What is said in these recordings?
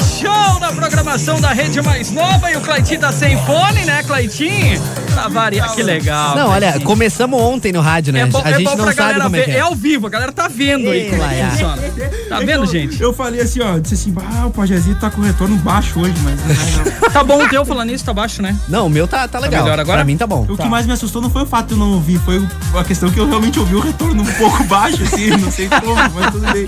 Show na programação da rede mais nova e o Claitinho tá sem fone, né, Claitinho? Pra variar, que legal. Não, olha, começamos ontem no rádio, né? É bom, a é gente bom não pra sabe galera como é ver. que É é. ao vivo, a galera tá vendo aí como é que Laia. funciona. Tá É vendo, que eu- gente? Eu falei assim, ó, disse assim, ah, o Pajazito tá com retorno baixo hoje, mas não, não. Tá bom o teu falando isso, tá baixo, né? Não, o meu tá, tá legal. melhor agora? Pra mim tá bom. O que mais me assustou não foi o fato de eu não ouvir, foi a questão que eu realmente ouvi o retorno um pouco baixo, assim, não sei como, mas tudo bem.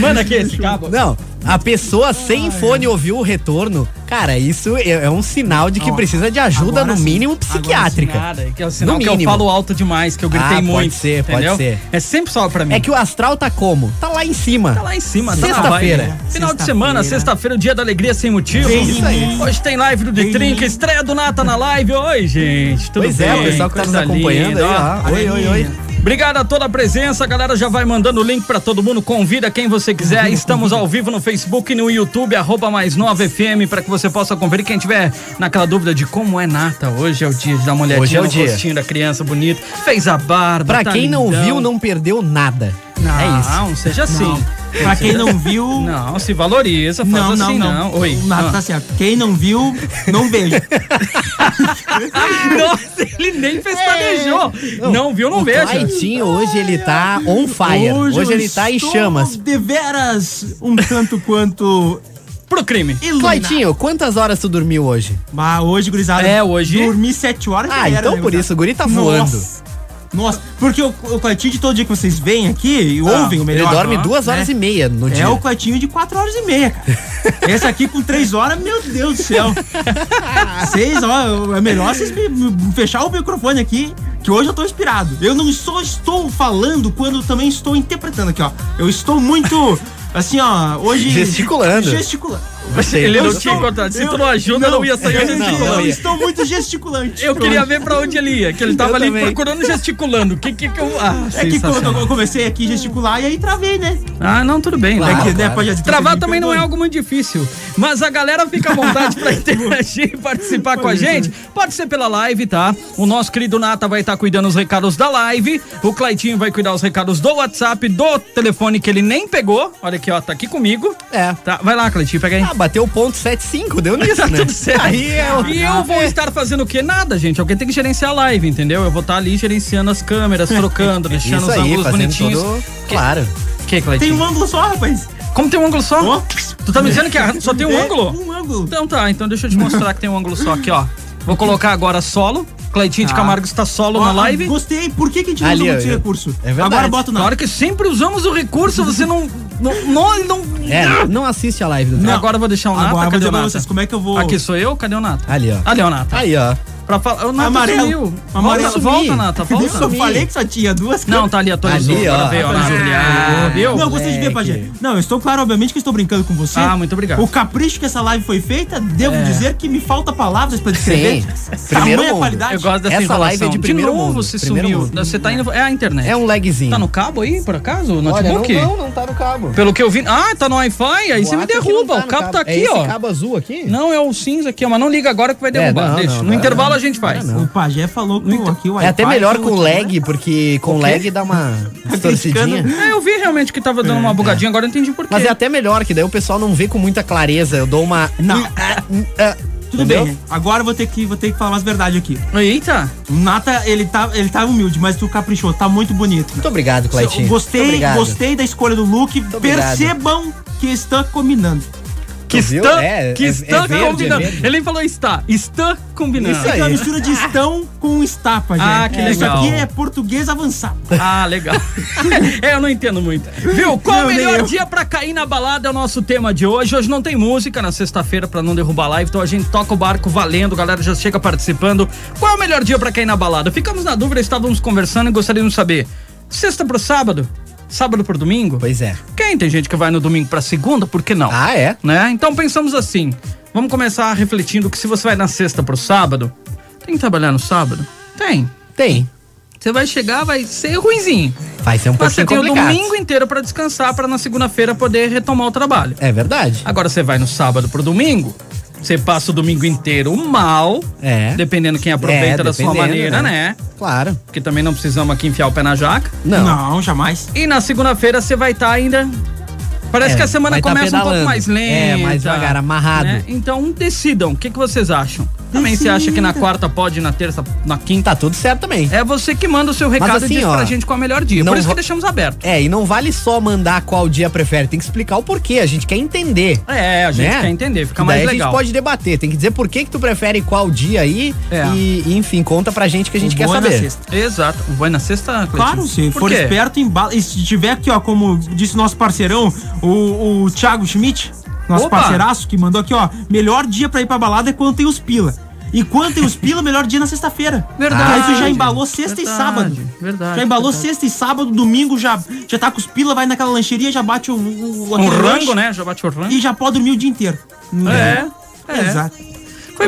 Manda aqui esse cabo. Não, a pessoa sem fone ouviu o retorno, cara, isso é, é um sinal de que Ó, precisa de ajuda, agora no sim, mínimo, agora sim, psiquiátrica. Nada, que é o sinal No que eu mínimo. falo alto demais, que eu gritei Ah, pode muito. ser, pode entendeu? ser. É sempre só pra mim. É que o astral tá como? Tá lá em cima. Tá lá em cima, tá na Sexta-feira. Final de Sexta-feira. semana, sexta-feira, o dia da alegria sem motivo. Vem em mim. Hoje tem live do The Vem em Trinca, mim. estreia do Nata na live. Oi, gente, tudo pois bem? é, o pessoal que tá nos acompanhando linda, aí, ó. Oi, oi, oi. Obrigado a toda a presença, a galera já vai mandando o link pra todo mundo, convida quem você quiser. Estamos ao vivo no Facebook e no YouTube, arroba mais nova FM, pra que você possa conferir. Quem tiver naquela dúvida de como é Nata, hoje é o dia de dar uma olhadinha Hoje é o dia. rostinho da criança bonita. Fez a barba, Pra tá quem não lindão. viu, não perdeu nada. Não, É isso. Não, seja assim. Pra quem não viu, Não, se valoriza, faz não, não, assim não, não. Oi. O Nato Ah. tá certo. Quem não viu, não veja. Nossa, ele nem pestanejou. Não, viu, não o veja. Claitinho hoje ele tá on fire. Hoje, eu ele tá em chamas. deveras um tanto quanto Pro crime. Claitinho, quantas horas tu dormiu hoje? Mas hoje, gurizada, É, hoje- dormi sete horas Ah, era, então né, por gurizada? isso, o guri tá voando. Nossa. Nossa, porque o, o Claitinho de todo dia que vocês vêm aqui e Ah, ouvem o melhor. Ele dorme né? duas horas e meia no dia. É o Claitinho de 4 horas e meia, cara. Esse aqui com 3 horas, meu Deus do céu. Vocês, ó, é melhor vocês me, me fechar o microfone aqui, que hoje eu tô inspirado. Eu não só estou falando quando também estou interpretando aqui, ó. Eu estou muito, assim, ó, hoje... Gesticulando. Gesticulando. Ele não estou- tinha encontrado. Se eu- tu não ajuda, não, ia sair eu, não, não ia. estou muito gesticulante. Eu queria ver pra onde ele ia, que ele tava Eu ali também. procurando gesticulando. O que que que eu. Ah, É que quando eu comecei aqui a gesticular e aí travei, né? Ah, não, tudo bem. Claro. É legal. que, né, pode Travar também não é algo muito difícil. Mas a galera fica à vontade pra interagir e participar com a gente. Pode ser pela live, tá? O nosso querido Nata vai estar cuidando os recados da live. O Claitinho vai cuidar os recados do WhatsApp, do telefone que ele nem pegou. Olha aqui, ó, tá aqui comigo. É. Tá, vai lá, Claitinho, pega aí. Ah, bateu o ponto 75, deu nisso, Tá né? tudo certo. Aí é o... E eu vou estar fazendo o quê? Nada, gente. Alguém tem que gerenciar a live, entendeu? Eu vou estar ali gerenciando as câmeras, trocando, deixando Isso os aí, ângulos bonitinhos. todo... Claro. Que, Cleitinho? Tem um ângulo só, rapaz. Como tem um ângulo só? Ó. Tu tá me dizendo que só tem um É, ângulo? Um ângulo. Então tá, então deixa eu te mostrar que tem um ângulo só aqui, ó. Vou colocar agora solo. Cleitinho de Tá. Camargo está solo Ó, na live. Gostei. Por que, que a gente não usa muito esse eu- recurso? é verdade. Agora bota o Claro que sempre usamos o recurso, você não. Não. não, não... É, não assiste a live do Não. Agora eu vou deixar o Nata. Agora Cadê o Nata? vocês como é que eu vou... Aqui sou eu, cadê o Nata? Ali, ó. Ali, ó, o Nata. Aí, ó. Pra falar. O Nata Amarelo. sumiu. Amarelo. Volta, volta, Nata, Eu volta. falei que só tinha duas Não, tá ali, atualizou. Ali, ó. Veio, ó, Nata ali. Ah, viu? Não, eu gostei de ver. Pajé. Não, eu estou claro, obviamente, que estou brincando com você. Ah, muito obrigado. O capricho que essa live foi feita, devo É. dizer que me falta palavras pra descrever. Sim. Primeiro Tamanha mundo. qualidade. Eu gosto dessa Essa live é de primeiro novo, mundo, você primeiro sumiu. mundo. Você tá indo. É a internet. É um lagzinho. Tá no cabo aí, por acaso? O Olha, notebook? não, não, não tá no cabo. Pelo que eu vi. Ah, tá no Wi-Fi? Aí você me que derruba. não o cabo tá É aqui, esse ó. cabo azul aqui? Não, é o cinza aqui, ó. Mas não liga agora que vai derrubar. não, Deixa. no intervalo. A gente faz. Não, O Pajé falou que o- aqui o É até melhor com o- lag, porque com lag dá uma distorcidinha. É, eu vi realmente que tava dando uma bugadinha, agora eu entendi por quê. Mas é até melhor, que daí o pessoal não vê com muita clareza. Eu dou uma. Não. Ah, Tudo entendeu? bem, agora eu vou ter que, vou ter que falar umas verdades aqui. Eita! O Nata, ele tá, ele tá humilde, mas tu caprichou, tá muito bonito. Muito obrigado, Cleitinho. Gostei, Muito obrigado. gostei da escolha do look. obrigado. Percebam que está combinando. Que está, É, que é- está é verde, combinando. é. Ele nem falou está, está combinando. Isso É uma mistura de estão com está, Pajé. Ah, que Isso legal. aqui é português avançado. Ah, legal. é, eu não entendo muito. Viu? Qual Não, o melhor eu. dia pra cair na balada é o nosso tema de hoje. Hoje não tem música na sexta-feira pra não derrubar a live, então a gente toca o barco valendo, a galera já chega participando. Qual é o melhor dia pra cair na balada? Ficamos na dúvida, estávamos conversando e gostaríamos de saber. Sexta pro sábado? Sábado pro domingo? Pois é. Quem tem gente que vai no domingo pra segunda, por que não? Ah, é? né? Então pensamos assim, vamos começar refletindo que se você vai na sexta pro sábado, tem que trabalhar no sábado? Tem. Tem. você vai chegar, vai ser ruinzinho. Vai ser um Mas você tem o complicado. domingo inteiro pra descansar, pra na segunda-feira poder retomar o trabalho. É verdade. Agora você vai no sábado pro domingo, você passa o domingo inteiro mal, É. dependendo quem aproveita É, da sua maneira, né? né? Claro. Porque também não precisamos aqui enfiar o pé na jaca. Não. Não, jamais. E na segunda-feira você vai estar ainda. Parece É, que a semana tá começa um pouco pedalando. mais lenta. É, mais devagar, amarrado. né? Então decidam, o que, que vocês acham? Também você acha que na quarta pode, na terça, na quinta? Tá tudo certo também. É você que manda o seu recado assim, e diz ó, pra gente qual é o melhor dia. não Por isso que deixamos aberto. É, e não vale só mandar qual dia prefere, tem que explicar o porquê, a gente quer entender. É, a gente né? quer entender, fica mais daí legal. a gente pode debater, tem que dizer por que que tu prefere qual dia aí É. e, e, enfim, conta pra gente que a gente O quer é na saber. sexta. Exato. Vai na sexta, Cleitinho? Claro, se Por for esperto, embala. E se tiver aqui, ó, como disse nosso parceirão, o, o Thiago Schmidt, nosso Opa! parceiraço, que mandou aqui, ó, melhor dia pra ir pra balada é quando tem os pila. E quando tem os pila, melhor dia na sexta-feira. Verdade. Aí tu já embalou sexta e Verdade, sábado. verdade, Já embalou verdade. sexta e sábado, domingo já, já tá com os pila, vai naquela lancheria, já bate o, o, Um aquele rango, né? Já bate o rango. E já pode dormir o dia inteiro. É, é. Exato.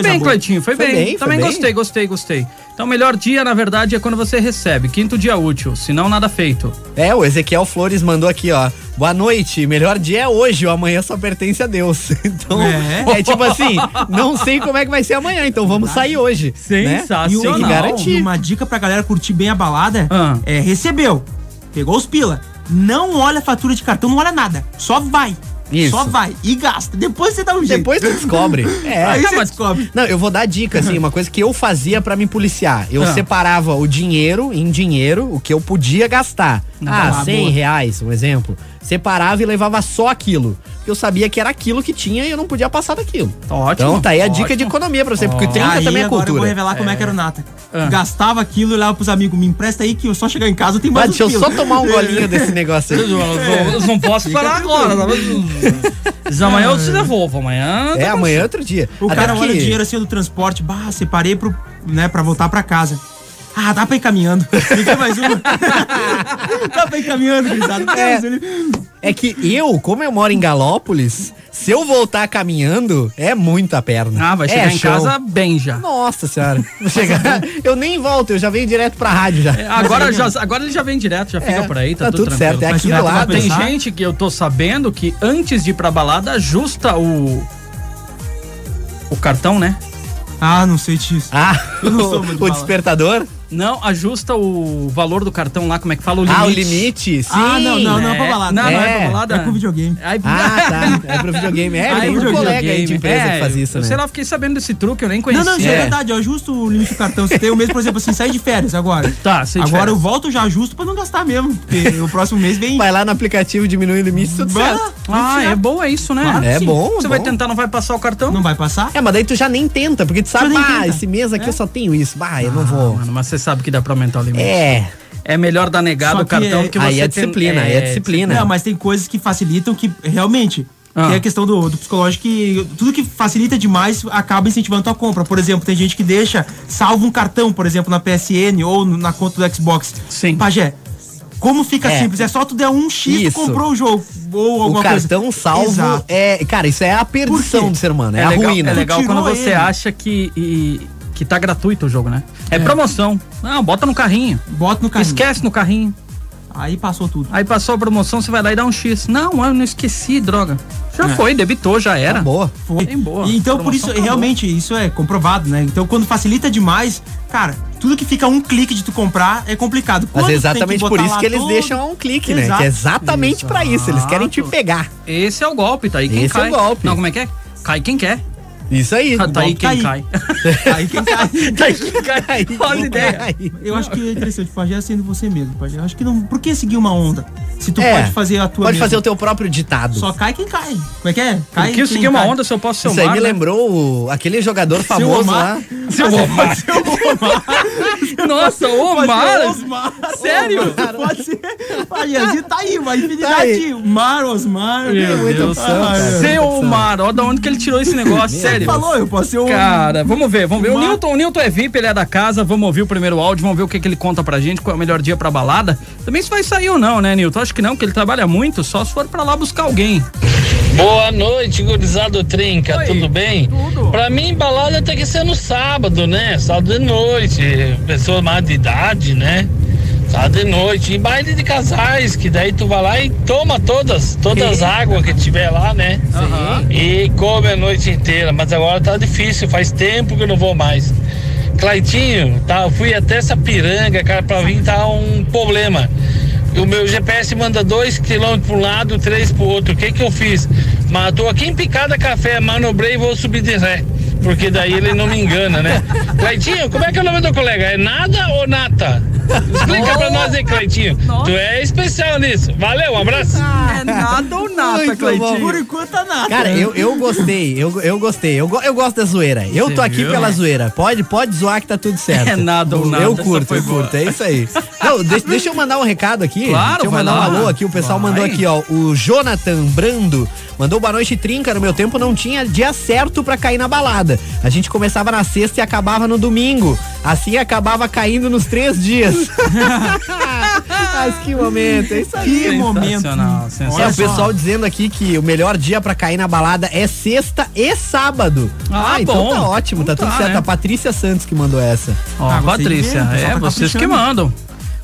Foi bem, boa. Cleitinho, foi, Foi bem. bem, foi Também bem. gostei, gostei, gostei. Então, o melhor dia, na verdade, é quando você recebe. Quinto dia útil, se não, nada feito. É, o Ezequiel Flores mandou aqui, ó. Boa noite, melhor dia é hoje, o amanhã só pertence a Deus. Então, é, É. tipo assim, não sei como é que vai ser amanhã, então vamos sair hoje. Né? Sensacional. E, o- que não, garantir. e uma dica pra galera curtir bem a balada Ah. é recebeu, pegou os pila, não olha a fatura de cartão, não olha nada, só vai. Isso. Só vai e gasta. Depois você dá um jeito. Depois tu descobre. É. Aí Não, você mas- descobre. Não, eu vou dar dica, assim, uma coisa que eu fazia pra me policiar. Eu Ah. separava o dinheiro em dinheiro, o que eu podia gastar. Ah, Ah, 100 boa. reais, um exemplo. Separava e levava só aquilo. Porque eu sabia que era aquilo que tinha e eu não podia passar daquilo. Ótimo. Então tá aí a ótimo. dica de economia pra você, porque o 30 Aí também é agora eu vou cultura. revelar como é que era o Nata. Ah. Gastava aquilo e levava pros amigos, me empresta aí que eu só chegar em casa tenho mais Mas deixa eu só tomar um golinho desse negócio aí. Eu não- eu não posso parar agora. tá? Mas amanhã eu te devolvo. Amanhã. É, tá amanhã é outro dia. O Até cara olha o dinheiro assim do transporte, bah, separei pro, né, pra voltar pra casa. Ah, dá pra ir caminhando. Fica mais uma. dá pra ir caminhando, gurizada. É. É que eu, como eu moro em Galópolis, se eu voltar caminhando, é muita perna. Ah, vai É chegar em chão. casa bem já. Nossa senhora. Vou chegar. eu nem volto, eu já venho direto pra rádio já. É, Agora, já, agora ele já vem direto, já fica É, por aí, tá, tá tudo, tudo tranquilo. certo, é aqui do lado. Tem pensar? gente que eu tô sabendo que antes de ir pra balada ajusta o. O cartão, né? Ah, não sei disso. Ah, o, o despertador? Não, ajusta o valor do cartão lá, como é que fala? O limite. Ah, o limite? Sim. ah, não, não, não é pra É, balada. Não, não é É, pra balada. É com videogame. Aí, Ah, tá. É pro videogame. É, tem um pro colega aí videogame. de empresa É, que faz isso, eu né? Sei lá, fiquei sabendo desse truque, eu nem Não, conhecia. não, isso é É. verdade. Eu ajusto o limite do cartão. Se tem o mês, por exemplo, assim, sair de férias agora. Tá, sair de Agora férias. eu volto, já ajusto pra não gastar mesmo. Porque o próximo mês vem. Vai lá no aplicativo, diminui o limite, tudo Bah, certo. Ah, é bom, é isso, né? Claro É sim. bom, Você bom. vai tentar, não vai passar o cartão? Não vai passar? É, mas daí tu já nem tenta, porque tu sabe, nem ah, esse mês aqui eu só tenho isso. Bah, eu não vou. Mano, mas você sabe que dá pra aumentar o limite. É. É melhor dar negado o cartão é- que você Aí é tem- disciplina, aí é disciplina. Não, mas tem coisas que facilitam que realmente. Ah. Tem a questão do, do psicológico que tudo que facilita demais acaba incentivando a tua compra. Por exemplo, tem gente que deixa salvo um cartão, por exemplo, na PSN ou na conta do Xbox. Sim. Pajé, como fica É. simples? É só tu der um X tu comprou o jogo. Ou O alguma cartão coisa. salvo Exato. é. Cara, isso é a perdição do ser humano, é, É, a legal, ruína. é legal quando você ele. acha que, e- que tá gratuito o jogo, né? É, promoção. Não, bota no carrinho. Bota no carrinho. Esquece no carrinho. Aí passou tudo. Aí passou a promoção, você vai lá e dá um X. Não, eu não esqueci, droga. Já É. foi, debitou, já era. Tá boa. Foi. Bem boa. E então, por isso, acabou. realmente, isso é comprovado, né? Então, quando facilita demais, cara, tudo que fica um clique de tu comprar é complicado. Mas Quando é tem que exatamente por isso que eles todo- deixam a um clique, né? Exato. Que é exatamente pra isso. Eles querem te pegar. Esse é o golpe, tá aí quem Esse é cai. o golpe. Não, como é que é? Cai quem quer. Isso aí. tá aí golpe quem cai. cai. Aí quem cai. tá aí quem cai. Aí, Olha a ideia. aí. Eu acho que é interessante, Pajé, sendo você mesmo, Pajé. Eu acho que não. Por que seguir uma onda? Se tu É, pode fazer a tua. Pode mesmo. fazer o teu próprio ditado. Só cai quem cai. Como é que é? Cai Por que eu quem segui uma cai. onda se eu posso ser Isso aí me né? lembrou o- aquele jogador famoso Omar. lá. Seu Omar. Nossa, o Pode Omar. Osmar. Sério? Pode ser. Pajézinho tá aí, uma infinidade. Tá aí. Mar, Osmar. Meu Deus. Seu Mar, ó, da onde que ele tirou esse negócio, sério. Ele falou, eu posso ser um. Cara, vamos ver, vamos ver. O Newton, o Newton é VIP, ele é da casa, vamos ouvir o primeiro áudio, vamos ver o que, que ele conta pra gente, qual é o melhor dia pra balada. Também se vai sair ou não, né, Newton? Acho que não, porque ele trabalha muito, só se for pra lá buscar alguém. Boa noite, gurizado Trinca, Oi, tudo bem? tudo. Pra mim, balada tem que ser no sábado, né? Sábado de noite, pessoa mais de idade, né? Tá de noite. E baile de casais, que daí tu vai lá e toma todas, todas as águas que tiver lá, né? E come a noite inteira. Mas agora tá difícil, faz tempo que eu não vou mais. Claitinho, tá, eu fui até essa piranga, cara, pra vir tá um problema. O meu GPS manda dois quilômetros para um lado, três pro outro. O que que eu fiz? Mas tô aqui em Picada Café, manobrei e vou subir de ré. Porque daí ele não me engana, né? Cleitinho, como é que é o nome do colega? É nada ou nata? Explica pra nós aí, Cleitinho. Tu é especial nisso. Valeu, um abraço. É nada ou nada, Muito Cleitinho. Por enquanto tá nada. Cara, eu, eu gostei, eu, eu gostei. Eu, eu gosto da zoeira. Eu Você tô aqui viu? pela zoeira. Pode, pode zoar que tá tudo certo. É nada ou nada, Eu curto, foi eu boa. curto. É isso aí. Não, deixa, deixa eu mandar um recado aqui. Claro, deixa eu vai mandar lá. um alô aqui. O pessoal Vai. mandou aqui, ó. O Jonathan Brando mandou boa noite, trinca. No meu tempo não tinha dia certo pra cair na balada. A gente começava na sexta e acabava no domingo. Assim acabava caindo nos três dias. Mas que momento, é isso aí. Que momento. Sensacional, É, sensacional. o pessoal dizendo aqui que o melhor dia pra cair na balada é sexta e sábado. Ah, então bom. tá ótimo, tá Então tudo tá, certo. né? A Patrícia Santos que mandou essa. Ó, Ah, Patrícia, é tá vocês que mandam.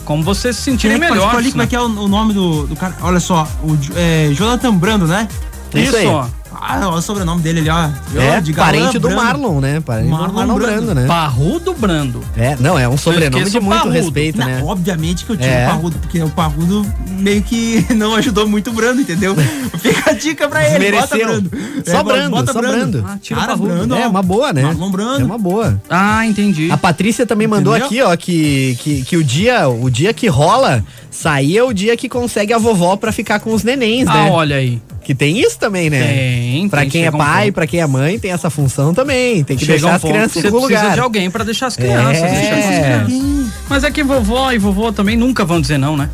Como vocês se sentirem é melhor. ali, como é que é o, o nome do, do cara? Olha só, o é, Jonathan Brando, né? Isso aí. ó. Ah, olha o sobrenome dele ali, ó. É, De Galã parente do Brando. Marlon, né? Parente Marlon do Marlon Brando, Brando. né? Parrudo Brando. É, não, é um sobrenome de o muito Parrudo. respeito, Não, né? Obviamente que eu tiro É. o Parrudo, porque o Parrudo meio que não ajudou muito o Brando, entendeu? Fica a dica pra ele, bota Desmereceu. Brando. Só É, Brando, bota só Brando. Ah, tira o Cara, Parrudo. Brando, É ó. uma boa, né? Marlon Brando. É uma boa. Ah, entendi. A Patrícia também mandou Entendeu? aqui, ó, que, que, que o dia o dia que rola, sair é o dia que consegue a vovó pra ficar com os nenéns, Ah, né? olha aí. Que tem isso também, né? Tem, Pra tem, quem é um pai, ponto. pra quem é mãe, tem essa função também. Tem que Chega deixar um as crianças em algum precisa lugar. de alguém pra deixar as crianças. É. deixar essas crianças. Mas é que vovó e vovô também nunca vão dizer não, né?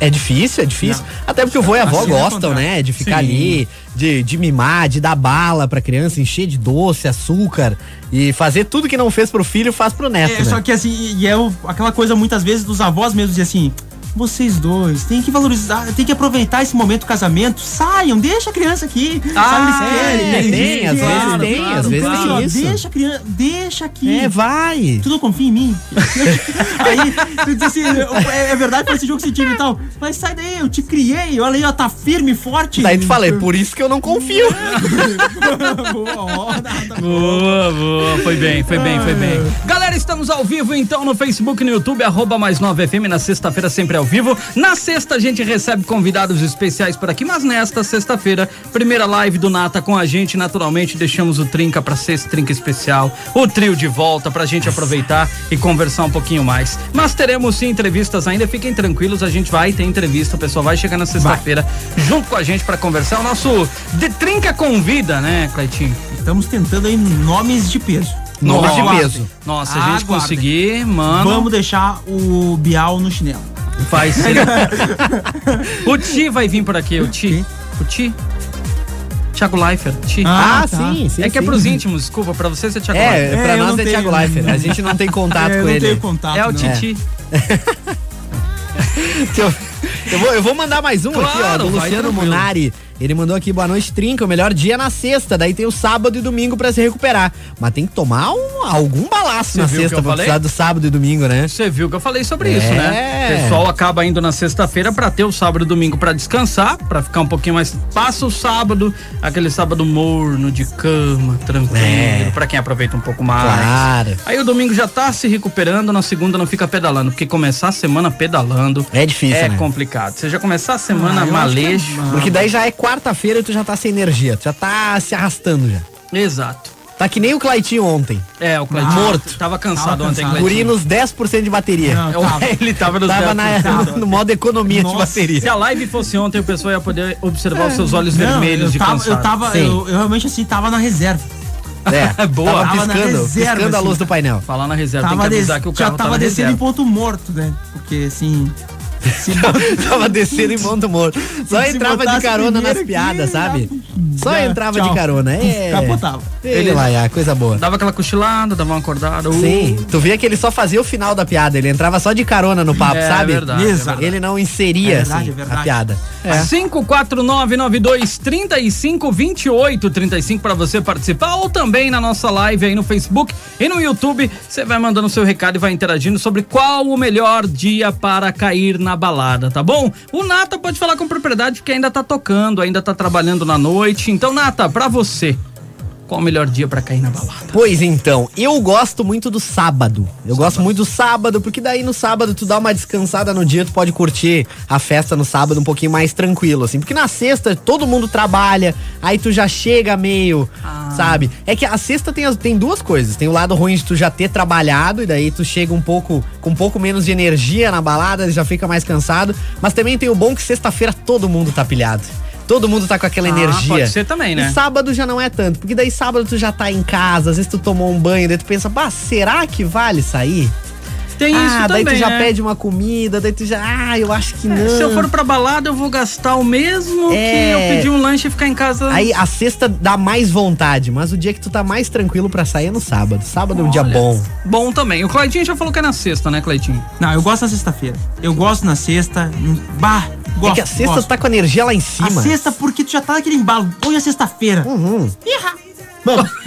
É difícil, é difícil. Até porque o vô e a avó Assim é gostam, contrato. né? De ficar Sim. ali, de, de mimar, de dar bala pra criança, encher de doce, açúcar. E fazer tudo que não fez pro filho, faz pro neto. É, né? só que assim, e é o- aquela coisa muitas vezes dos avós mesmo dizer assim. Vocês dois tem que valorizar, tem que aproveitar esse momento do casamento. Saiam, deixa a criança aqui. Ah, sabe, eles querem. é, tem, às vezes tem, às vezes tem isso. Deixa a criança, deixa aqui. É, vai. Tu não confia em mim? aí, tu diz assim, é, é verdade pra esse jogo sentido e tal. Mas sai daí, eu te criei, olha aí, ó, tá firme e forte. Daí tu fala, é por isso que eu não confio. Boa. Boa, boa. Foi bem, foi bem, foi bem. Galera, estamos ao vivo então no Facebook e no YouTube, arroba mais 9 FM, na sexta-feira sempre ao vivo. Na sexta a gente recebe convidados especiais por aqui, mas nesta sexta-feira, primeira live do Nata com a gente, naturalmente deixamos o Trinca pra sexta Trinca especial, o trio de volta pra gente aproveitar e conversar um pouquinho mais. Mas teremos sim entrevistas ainda, fiquem tranquilos, a gente vai ter entrevista, o pessoal vai chegar na sexta-feira junto com a gente pra conversar. O nosso De Trinca Convida, né, Cleitinho? Estamos tentando aí nomes de peso. Nomes de peso. Nossa, se a gente Aguardem. conseguir, mano, Vamos deixar o Bial no chinelo. vai ser. o Ti vai vir por aqui, o Ti. O Ti. Thiago Leifert, Ti. Ah, Ah, tá. sim, sim. é que é sim. pros íntimos, desculpa, pra você ser Thiago Leifert. É, pra É, eu nós não é tenho, Thiago né? Leifert. A gente não tem contato É, eu com não ele. tenho contato. É o não. Titi. Eu, eu vou, eu vou mandar mais um aqui, ó, Claro, do Luciano. Munari. Ele mandou aqui, boa noite, Trinca. O melhor dia é na sexta, daí tem o sábado e domingo pra se recuperar. Mas tem que tomar um- algum balaço Você na sexta pra precisar do sábado e domingo, né? Você viu que eu falei sobre É. isso, né? O pessoal acaba indo na sexta-feira pra ter o sábado e domingo pra descansar, pra ficar um pouquinho mais. Passa o sábado, aquele sábado morno, de cama, tranquilo, É. pra quem aproveita um pouco mais. Claro. Aí o domingo já tá se recuperando, na segunda não fica pedalando, porque começar a semana pedalando É difícil, é né? Complicado. Você já começar a semana Ah, é- malejo. Porque daí já é quarta-feira e tu já tá sem energia. Tu já tá se arrastando já. Exato. Tá que nem o Claitinho ontem. É, o Cleitinho Morto. Tava cansado Tava ontem. Guri nos 10% de bateria. Não, Eu- tava. Ele tava nos Tava 10%. na, no modo economia de Nossa, Se bateria. a live fosse ontem, o pessoal ia poder observar os seus olhos Não, vermelhos eu de tava, cansado. eu tava, eu, eu realmente assim, tava na reserva. É, Boa. Tava Tava piscando, reserva, piscando a assim. luz do painel. Falar na reserva, Tava tem que avisar que o já carro tava tá na descendo em ponto morto, né? Porque assim, Tava descendo em Monte Morto. Só Se entrava de carona nas piadas, sabe? Só já- entrava tchau. de carona. É. Capotava. Ele lá, é, coisa boa. Dava aquela cochilada, dava uma acordada. uh. Sim, tu via que ele só fazia o final da piada, ele entrava só de carona no papo, É, sabe? verdade, é Exato. Ele não inseria É verdade, assim, é verdade. a piada. É. 54992 35 28 35 para você participar ou também na nossa live aí no Facebook e no YouTube. Você vai mandando seu recado e vai interagindo sobre qual o melhor dia para cair na balada, tá bom? O Nata pode falar com propriedade porque ainda tá tocando, ainda tá trabalhando na noite. Então, Nata, pra você, qual o melhor dia para cair na balada? Pois então, eu gosto muito do sábado. Eu gosto muito do sábado, porque daí no sábado tu dá uma descansada no dia, tu pode curtir a festa no sábado um pouquinho mais tranquilo, assim. Porque na sexta todo mundo trabalha, aí tu já chega meio, sabe? É que a sexta tem, as- tem duas coisas. Tem o lado ruim de tu já ter trabalhado, e daí tu chega um pouco, com um pouco menos de energia na balada, já fica mais cansado. Mas também tem o bom que sexta-feira todo mundo tá pilhado. Todo mundo tá com aquela Ah, energia. pode ser também, né? E sábado já não é tanto, porque daí sábado tu já tá em casa, às vezes tu tomou um banho, daí tu pensa, bah, será que vale sair? Tem ah, isso daí também, tu já né? pede uma comida, daí tu já, ah, eu acho que não. Se eu for pra balada, eu vou gastar o mesmo É. que eu pedir um lanche e ficar em casa. Aí a sexta dá mais vontade, mas o dia que tu tá mais tranquilo pra sair é no sábado. Sábado é um dia Olha, bom. Bom também. O Claitinho já falou que é na sexta, né, Claitinho? Não, eu gosto na sexta-feira. Eu gosto na sexta. Bah, gosto. é que a sexta gosto. tu tá com a energia lá em A cima. sexta porque tu já tá naquele embalo. Hoje é sexta-feira. Uhum.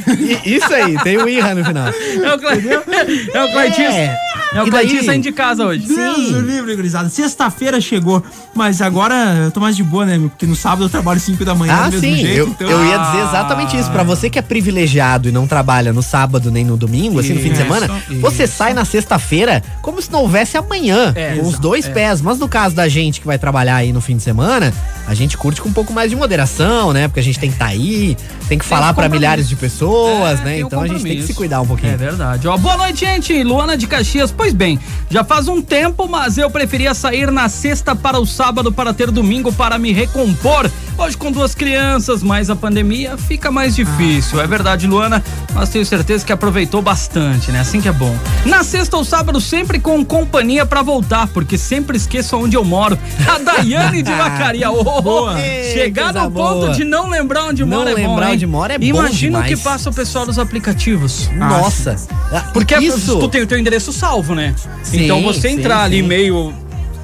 I- Isso aí, tem o Irra no final. É o, Cla... é o Claitinho. É, É. o Claitinho saindo de casa hoje. Deus o livre, gurizada. Sexta-feira chegou, mas agora eu tô mais de boa, né? Porque no sábado eu trabalho 5 da manhã Ah, do mesmo sim, jeito. eu, então... eu ia dizer exatamente isso. Pra você que é privilegiado e não trabalha no sábado nem no domingo, assim, no fim de Isso, semana, você sai na sexta-feira como se não houvesse amanhã, É, com os exato, dois é. pés. Mas no caso da gente que vai trabalhar aí no fim de semana, a gente curte com um pouco mais de moderação, né? Porque a gente tem que estar aí, tem que falar pra compromisso. Milhares de pessoas, É, né? Então a gente tem que se cuidar um pouquinho. É verdade. Ó, boa noite, gente. Luana de Caxias. Pois bem, já faz um tempo, mas eu preferia sair na sexta para o sábado para ter domingo para me recompor. Hoje com duas crianças, mas a pandemia fica mais difícil. É verdade, Luana, mas tenho certeza que aproveitou bastante, né? Assim que é bom. Na sexta ou sábado, sempre com companhia para voltar, porque sempre esqueço onde eu moro. A Daiane de Vacaria. Oh, Boa. Chegar no ponto boa. de não lembrar onde Não mora é bom, lembrar hein? onde mora é bom Imagina o que passa o pessoal dos aplicativos. Nossa. Ah, Porque isso. tu tem o teu endereço salvo, né? Sim, então você sim, entrar ali sim. meio,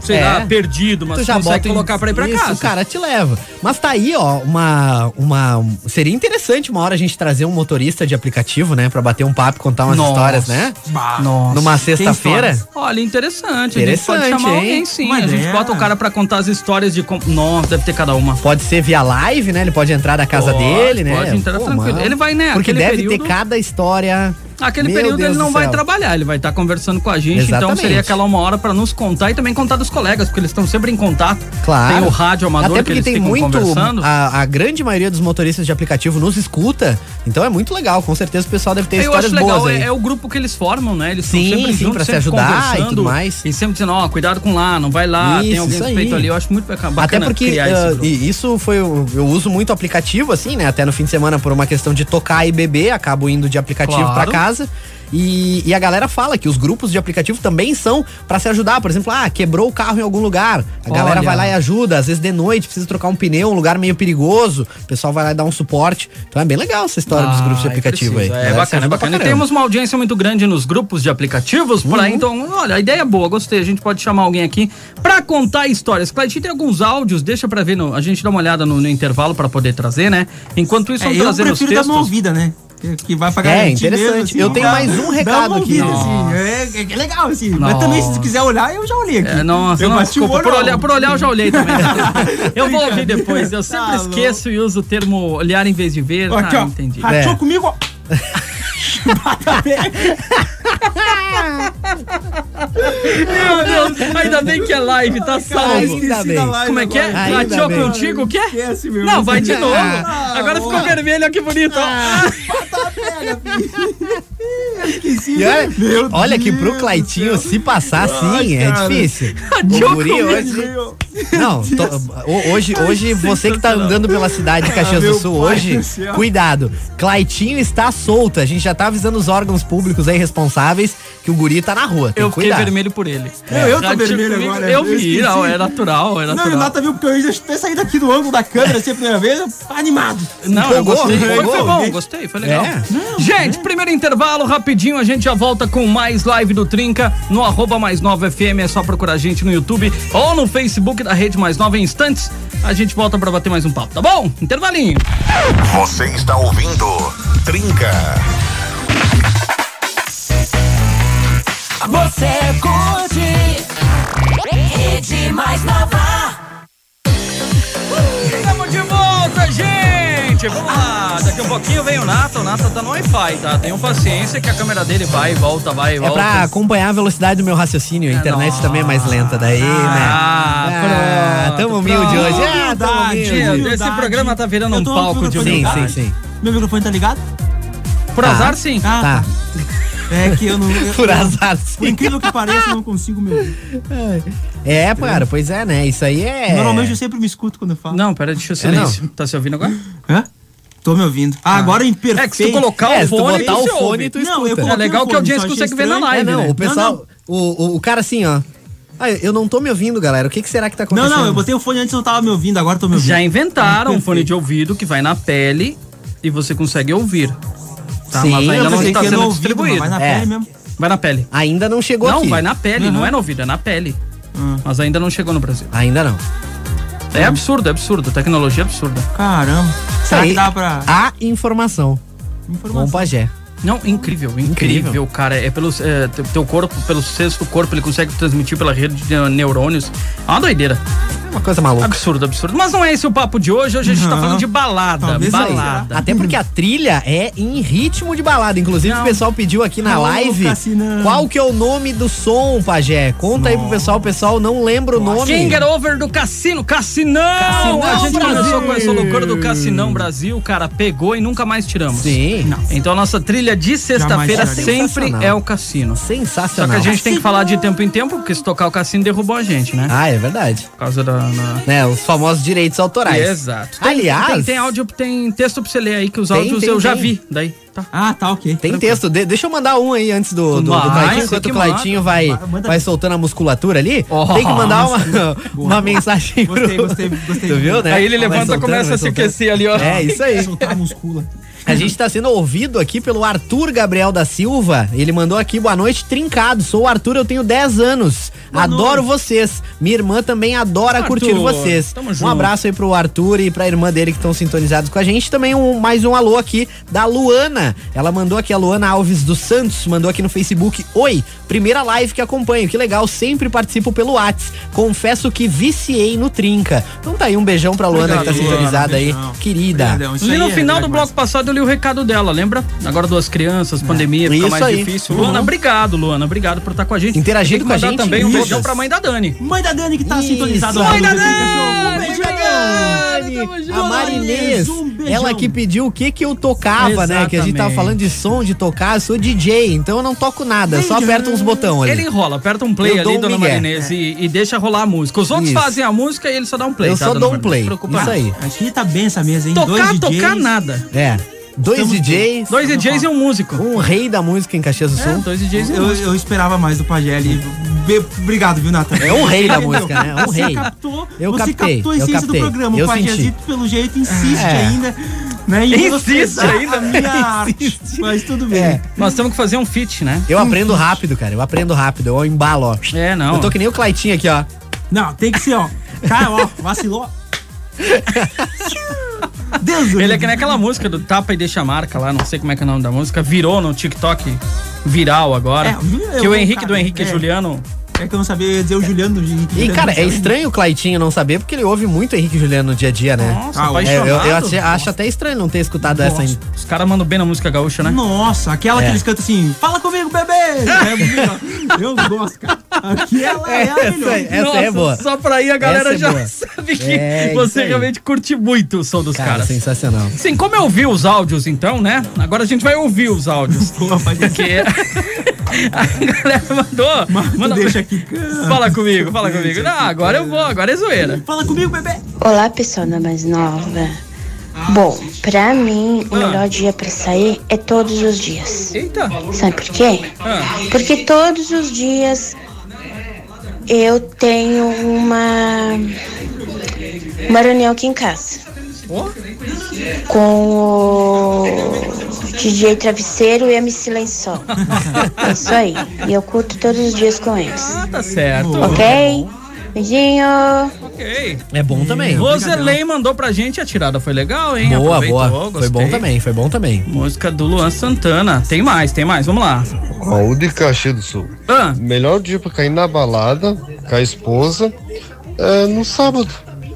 sei É. lá, perdido, mas tu já consegue bota colocar pra ir pra isso, casa. o cara te leva. Mas tá aí, ó, uma, uma. Seria interessante uma hora a gente trazer um motorista de aplicativo, né? Pra bater um papo, contar umas Nossa. histórias, né? Bah. Nossa. Numa sexta-feira. Olha, interessante. a gente Interessante, pode chamar hein? alguém sim. Uma a gente ideia. bota o cara pra contar as histórias de como. Nossa, deve ter cada uma. Pode ser via live, né? Ele pode entrar da casa Pode, dele, né? pode entrar tranquilo. mano. Ele vai, né, Porque deve período- ter cada história. Aquele Meu período Deus ele não vai trabalhar, ele vai estar conversando com a gente. Então Exatamente. seria aquela uma hora pra nos contar e também contar dos colegas, porque eles estão sempre em contato. Claro. Tem o rádio amador Até que porque eles tem muito. A, a grande maioria dos motoristas de aplicativo nos escuta. Então é muito legal. Com certeza o pessoal deve ter Eu histórias acho legal, é, é o grupo que eles formam, né? Eles Sim, sempre sim, juntos, pra se ajudar e tudo mais. E sempre dizendo, ó, cuidado com lá, não vai lá, tem Isso, alguém isso suspeito aí. ali. Eu acho muito bacana Até porque criar esse grupo. e isso foi. Eu uso muito aplicativo, assim, né? Até no fim de semana, por uma questão de tocar e beber, acabo indo de aplicativo Claro. pra casa. E, e a galera fala que os grupos de aplicativo também são pra se ajudar. Por exemplo, ah, quebrou o carro em algum lugar. A galera Olha. vai lá e ajuda. Às vezes de noite precisa trocar um pneu, um lugar meio perigoso. O pessoal vai lá e dá um suporte. Então é bem legal essa história dos grupos de Ah, aplicativo aí. É se bacana, é bacana. E temos uma audiência muito grande nos grupos de aplicativos por Uhum. aí, então, olha, a ideia é boa, gostei. A gente pode chamar alguém aqui pra contar histórias. Cleitinho tem alguns áudios, deixa pra ver, no- a gente dá uma olhada no, no intervalo pra poder trazer, né? Enquanto isso, É, vamos eu trazer os prefiro dar uma textos. ouvida, né? Que- vai pagar É, interessante. Eu tenho mais um recado aqui. Assim, é, é, é legal, assim. Mas Nossa. também, se quiser olhar, eu já olhei aqui. É, nossa, eu não, bati o desculpa, olho, por olhar, por olhar eu já olhei também. eu vou ouvir depois, eu sempre Tá esqueço e uso o termo olhar em vez de ver. Aqui, ah, ó. entendi. Rachou É. comigo, ó. Meu Deus, ainda bem que é live, tá salvo. Ainda bem. Como é que é? Ainda bem. contigo, o quê? Esquece, meu. Não, vai de Ah, novo. ah, Agora ficou boa. vermelho, olha que bonito. esqueci. E olha, Meu olha que pro Claitinho se passar assim é cara. difícil. O guri hoje. Não, tô- ho- hoje, hoje você que tá andando pela cidade de Caxias do Sul hoje, cuidado. Claitinho está solto. A gente já tá avisando os órgãos públicos aí responsáveis que o guri tá na rua. Tem Eu que fiquei cuidar. vermelho por ele. Eu- eu tô Já vermelho comigo, agora, Eu eu vi, não, é natural, é Não, natural. o Nata viu porque eu ia ter saído aqui do ângulo da câmera assim a primeira vez, eu animado. Não, eu gostei. Foi, foi bom, gostei, foi legal. É. gente, primeiro intervalo, rapidinho, a gente já volta com mais live do Trinca no arroba mais nova FM. É só procurar a gente no YouTube ou no Facebook da Rede Mais Nova em instantes. A gente volta pra bater mais um papo, tá bom? Intervalinho. Você está ouvindo Trinca. Você curte Rede Mais Nova. Estamos de volta, gente! Vamos lá! Daqui a pouquinho vem o Nata. O Nata tá no Wi-Fi, tá? Tenham paciência que a câmera dele vai e volta, vai e É volta. pra acompanhar a velocidade do meu raciocínio. A internet nossa. também é mais lenta daí, né? Ah, pronto, tamo humilde hoje. Ah, tamo Humildade, humilde. Esse humildade. programa tá virando um palco de microfone Sim, humildade. sim, sim. Meu microfone tá ligado? Por Tá. azar, sim. Ah, Tá. É que eu não. eu- Por azar, Por sim. incrível que pareça, eu não consigo me ouvir. É, cara, pois é, né? Isso aí é. Normalmente eu sempre me escuto quando eu falo. Não, pera, deixa eu É, não. silêncio. Tá se ouvindo agora? Hã? Tô me ouvindo. Ah, agora em perfeito. É que se tu colocar É, o se tu fone, botar tu o se fone, tu Não, eu escuta. É legal o que a audiência consegue ver na estranho. live, É, não, né? o pessoal. Não, O, o, o cara assim, ó. Ah, eu não tô me ouvindo, galera. O que, que será que tá Não, acontecendo? não, eu botei o fone antes eu não tava me ouvindo, agora eu tô me ouvindo. Já inventaram um Perfeito. fone de ouvido que vai na pele e você consegue ouvir. Tá, Sim, mas ainda não está sendo no ouvido, distribuído. vai na É. pele mesmo. Vai na pele. Ainda não chegou não, aqui. vai na pele, não Uhum. é no ouvido, é na pele. Hum. Mas ainda não chegou no Brasil. Ainda não. É absurdo, é absurdo. Tecnologia absurda. Caramba. Será Aí, que dá pra. A informação. Com o Informação. pajé. Não, incrível, incrível, Incrível. cara. É pelo é, teu- teu corpo, pelo sexto corpo, ele consegue transmitir pela rede de neurônios. É uma doideira. Uma coisa maluca. Absurdo, absurdo. Mas não é esse o papo de hoje. Hoje a gente tá Não. falando de balada. Talvez aí. balada. Até porque a trilha é em ritmo de balada. Inclusive, Não. o pessoal pediu aqui na Ô, live Cassinão. qual que é o nome do som, Pajé. Conta aí pro pessoal. O pessoal não lembra o nome. Get over do Cassino? Cassinão! a gente Brasil! começou com essa loucura do Cassinão Brasil, cara, pegou e nunca mais tiramos. Sim. Não. Então a nossa trilha de sexta-feira sempre é o Cassino. Só Sensacional. que a gente tem que falar de tempo em tempo, porque se tocar o Cassino derrubou a gente, né? Ah, é verdade. Por causa da... na- Né, os famosos direitos autorais. Exato. Tem- Aliás, Tem, tem áudio, tem texto pra você ler aí, que os áudios tem, eu já vi. Daí, tá. Ah, tá, ok. Tem texto. De- deixa eu mandar um aí antes do, do, do Claitinho, enquanto o Claitinho vai, Manda- vai soltando a musculatura ali. Oh, tem que mandar uma, uma mensagem Gostei, pro- gostei, gostei. Tu viu, né? Aí ele Vai levanta e começa a se aquecer ali, ó. É, isso aí. Soltar a muscula. A gente tá sendo ouvido aqui pelo Arthur Gabriel da Silva. Ele mandou aqui, boa noite, trincado. Sou o Arthur, eu tenho 10 anos. Boa Adoro noite. vocês. Minha irmã também adora Arthur, curtir vocês. tamo Um junto. abraço aí pro Arthur e pra irmã dele que estão sintonizados com a gente. Também um, mais um alô aqui da Luana. Ela mandou aqui, a Luana Alves dos Santos, mandou aqui no Facebook. Oi, primeira live que acompanho. Que legal, sempre participo pelo Whats. Confesso que viciei no Trinca. Então tá aí, um beijão pra Luana Obrigado, que tá Luana, sintonizada aí. beijão. Querida. Obrigadão, E aí no é final do bloco passado eu li o recado dela, lembra? Agora duas crianças, pandemia, fica Isso mais aí. difícil. Uhum. Luana, obrigado, Luana. Obrigado por estar com a gente. Interagindo com a mandar gente também um em beijão pra mãe da Dani. Mãe da Dani que tá Isso. sintonizada Mãe lá da Dani! Beijo. Dani! A Marinês, Um beijão. ela que pediu o que que eu tocava, né? Que a gente tava Exatamente. falando de som, de tocar, eu sou DJ, então eu não toco nada, só DJ. aperto uns botões ali. Ele enrola, aperta um play Eu dou ali, um dona migué. Marinês, e, e deixa rolar a música. Os outros Isso. fazem a música e ele só dá um play. Eu tá, só dona dou um Marinês? play. Não se preocupa, Isso aí. Aqui tá bem essa mesa, hein? Tocar, Dois DJs. tocar nada. É. Dois Estamos DJs, Dois DJs e um músico. um rei da música em Caxias do É, Sul. dois DJs e um Eu, músico. eu esperava mais do Pajé ali. Obrigado, viu, Nathan? É um rei da música, né? É um você rei. Captou, Eu você captei, captou a eu essência captei. do programa. Eu o senti. Pajézito, pelo jeito, insiste É. ainda. Né, em Insiste ainda. minha arte. Mas tudo bem. É. Nós temos que fazer um feat, né? Eu aprendo rápido, cara. Eu aprendo rápido. Eu embalo, ó. É, não. Eu tô que nem o Claitinho aqui, ó. Não, tem que ser, ó. Cara, ó, vacilou. Deus Ele é que nem aquela música do Tapa e Deixa a Marca lá, não sei como é que é o nome da música, virou no TikTok viral agora. É, que o Henrique cara, do Henrique é. Juliano É que eu não sabia eu ia dizer o Juliano. do Henrique E, cara, é estranho o Claitinho não saber, porque ele ouve muito Henrique e Juliano no dia a dia, né? Nossa, Ah, É, eu, eu acho, acho até estranho não ter escutado essa ainda. Os caras mandam bem na música gaúcha, né? Nossa, aquela É. que eles cantam assim, fala comigo, bebê! É eu gosto, cara. Aquela é, a Essa, melhor. aí- essa é boa. Só pra aí a galera Essa é já boa. sabe que É, você realmente curte muito o som dos Cara, caras. sensacional. Sim, como eu ouvi os áudios então, né? Agora a gente vai ouvir os áudios. Porque a galera mandou. Mas manda- deixa aqui, cara. Fala comigo, fala comigo. Não, agora eu vou, agora é zoeira. Fala comigo, bebê! Olá, pessoal da mais nova. Bom, pra mim, o melhor dia pra sair é todos os dias. Eita. Sabe por quê? Ah, Porque todos os dias eu tenho uma uma reunião aqui em casa com o DJ Travesseiro e a MC Lençol. É isso aí. E eu curto todos os dias com eles. ah, tá certo. Ok? Beijinho! Ok. É bom também. Roselei mandou pra gente, a tirada foi legal, hein? Boa, Aproveitou, boa. Foi gostei. bom também, foi bom também. Música do Luan Santana. Tem mais, tem mais, vamos lá. Raul de Caxias do Sul. Ah, Melhor dia pra cair na balada com a esposa é no sábado,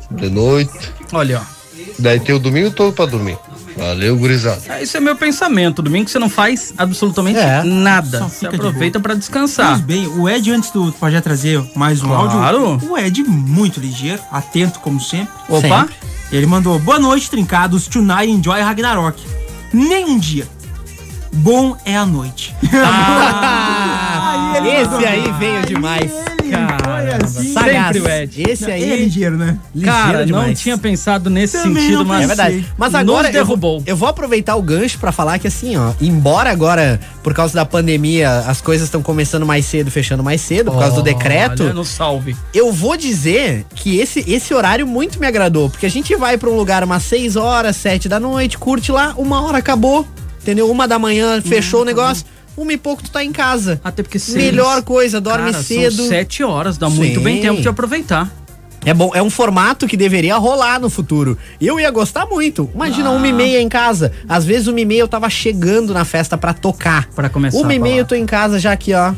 de noite. olha, ó. Daí tem o domingo todo pra dormir. Valeu, gurizada. É, Esse é meu pensamento. Domingo você não faz absolutamente É. nada. Só Você fica de aproveita pra Pois descansar. bem, o Ed, antes do Pajé trazer mais um Claro. áudio, o Ed muito ligeiro, atento como sempre. Opa. Sempre. Ele mandou, boa noite, trincados, tonight enjoy Ragnarok. Nem um dia. Bom é a noite. Ah, esse mandou aí veio demais. Ele Caramba, assim. Sagaz. Sempre o Ed. Esse aí Ele é ligeiro, né? Cara, não demais. tinha pensado nesse Também sentido, não mas. É verdade. Mas agora Nos eu vou, derrubou. eu vou aproveitar o gancho pra falar que assim, ó, embora agora, por causa da pandemia, as coisas estão começando mais cedo, fechando mais cedo, por causa do decreto, Olha, no salve. eu vou dizer que esse, esse horário muito me agradou, porque a gente vai pra um lugar umas 6 horas, 7 da noite, curte lá, uma hora acabou, entendeu? Uma da manhã, fechou o negócio, uma e pouco tu tá em casa. Até porque seis- Melhor coisa, dorme Cara, cedo. São sete horas, dá muito Sim. bem tempo de aproveitar. É bom, é um formato que deveria rolar no futuro. Eu ia gostar muito. Imagina, uma e meia em casa. Às vezes, uma e meia eu tava chegando na festa pra tocar. Pra começar Uma e meia eu tô em casa já aqui, ó.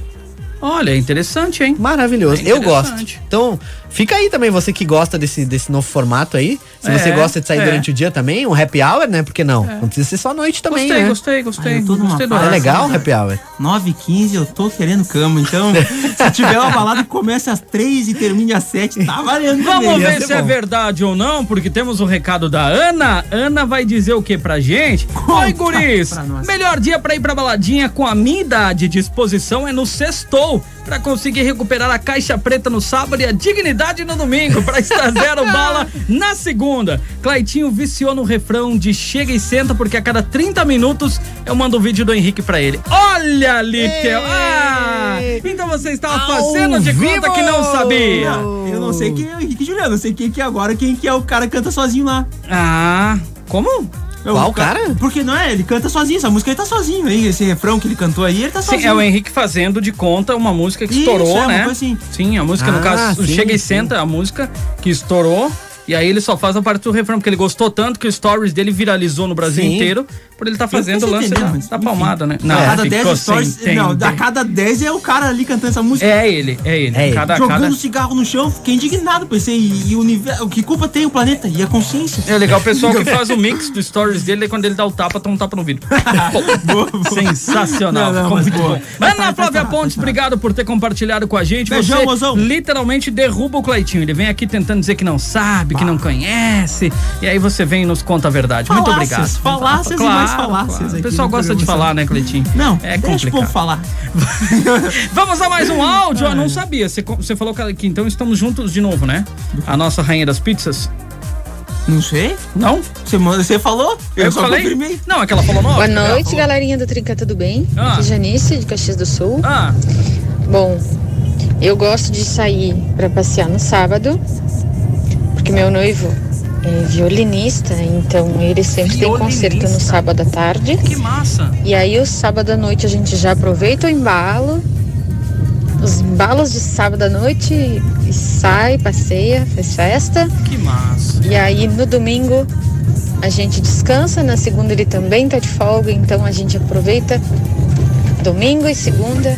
Olha, interessante, hein? Maravilhoso. É eu gosto. interessante. Então, fica aí também você que gosta desse, desse novo formato aí. Se você É, gosta de sair é. durante o dia também, um happy hour, né? Por que não? Não precisa ser só noite também, gostei, né? gostei, gostei, Ah, gostei fase- É horário. legal um happy hour. 9 h 15 eu tô querendo cama. Então, se tiver uma balada que começa às 3 e termine às 7, tá valendo Vamos também. ver se é bom. verdade ou não, porque temos o recado da Ana. Ana vai dizer o que pra gente? Oi, guris! Melhor dia pra ir pra baladinha com a minha idade de disposição é no sextou, pra conseguir recuperar a caixa preta no sábado e a dignidade no domingo, pra estar zero bala na segunda. Claitinho viciou no refrão de chega e senta, porque a cada 30 minutos eu mando um vídeo do Henrique pra ele. Olha, Litel! Ah! Então você estava fazendo de conta vivo! que não sabia. Eu não sei quem é o Henrique Juliano, eu sei quem que é agora, quem que é o cara que canta sozinho lá. Ah, como? O Qual cara? Porque não é, ele canta sozinho, essa música ele tá sozinho aí, esse refrão que ele cantou aí, ele tá Sim, sozinho. é o Henrique fazendo de conta uma música que Isso, estourou, é né? assim. Sim, a música, no Ah, caso, sim, Chega e sim. Senta, a música que estourou. E aí ele só faz a parte do refrão, porque ele gostou tanto que o stories dele viralizou no Brasil Sim. inteiro, por ele estar tá fazendo o lance da, da palmada, né? a cada ficou 10 sem stories, não, da entender. cada 10 é o cara ali cantando essa música. É ele, é ele. É ele. Cada, Jogando cada... cigarro no chão, fiquei indignado, pensei, e, e o universo, que culpa tem o planeta e a consciência? É legal o pessoal que faz o mix dos stories dele, quando ele dá o tapa, toma um tapa no vidro. Sensacional. Não, não, mas boa. Ana Flávia Pontes, obrigado por ter compartilhado com a gente. Beijão, Você mozão. literalmente derruba o Cleitinho. Ele vem aqui tentando dizer que não sabe, que não conhece. E aí você vem e nos conta a verdade. Muito obrigado. falácias e mais falácias claro. O aqui pessoal no gosta de falar, né, Cleitinho? Não, é o complicado. falar. Vamos a mais um áudio. Eu não sabia. Você, você falou que, então estamos juntos de novo, né? A nossa rainha das pizzas. Não sei. Não? Você, você falou? Eu, só falei? confirmei. Não, é que ela falou nove. Boa noite, galerinha do Trinca, tudo bem? Ah. Aqui é Janice, de Caxias do Sul. Ah, Bom, eu gosto de sair para passear no sábado, porque meu noivo é violinista, então ele sempre tem concerto no sábado à tarde. que massa. E aí o sábado à noite a gente já aproveita o embalo, os embalos de sábado à noite e sai, passeia, faz festa. Que massa. E aí no domingo a gente descansa, na segunda ele também tá de folga, então a gente aproveita domingo e segunda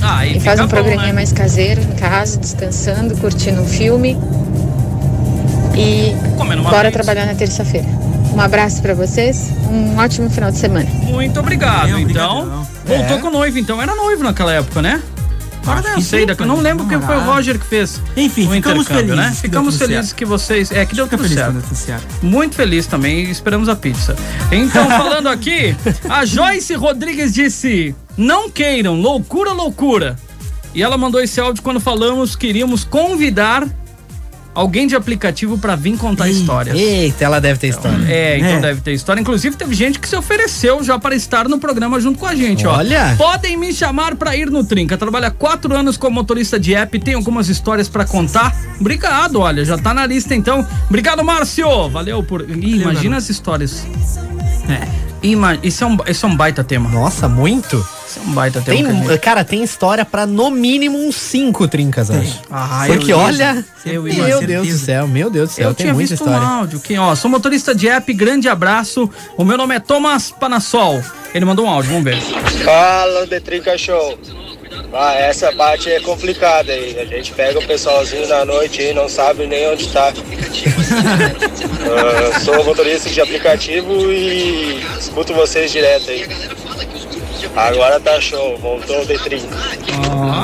Ah, e faz um programinha mais caseiro em casa, descansando, curtindo um filme. E bora trabalhar na terça-feira. Um abraço pra vocês, um ótimo final de semana. Muito obrigado, então. obrigadão. Voltou É. com noivo, então. Era noivo naquela época, né? Agora Não deu sei, daqui, não né? lembro que foi o. Roger que fez. Enfim, o ficamos intercâmbio, felizes né? que Ficamos felizes certo. que vocês. É, que deu Fica tudo feliz certo. quando certo. Muito feliz também, esperamos a pizza. Então, falando aqui, a Joyce Rodrigues disse: Não queiram, loucura, loucura. E ela mandou esse áudio quando falamos que iríamos convidar alguém de aplicativo pra vir contar histórias. Eita, ela deve ter história. É, então É. deve ter história. Inclusive, teve gente que se ofereceu já para estar no programa junto com a gente, ó. Olha. Podem me chamar para ir no Trinca. Trabalha quatro anos como motorista de app, tem algumas histórias para contar. Obrigado, olha, já tá na lista então. Obrigado, Márcio. Valeu por. Ih, imagina as histórias. É. Ima... Isso, é um, isso é um baita tema. Nossa, muito. Isso é um baita tema. Tem, gente- cara, tem história pra no mínimo uns cinco trincas, acho. Ah, Porque eu- olha, eu- meu certeza. Deus do céu, meu Deus do céu, Eu tem tinha muita visto história. um áudio que, ó, sou motorista de app, grande abraço. O meu nome é Thomas Panassol. Ele mandou um áudio, vamos ver. Fala, The Trinca Show. Ah, essa parte é complicada aí. A gente pega o pessoalzinho na noite e não sabe nem onde tá. Ah, sou motorista de aplicativo e escuto vocês direto aí. Agora tá show, voltou o The Trinca.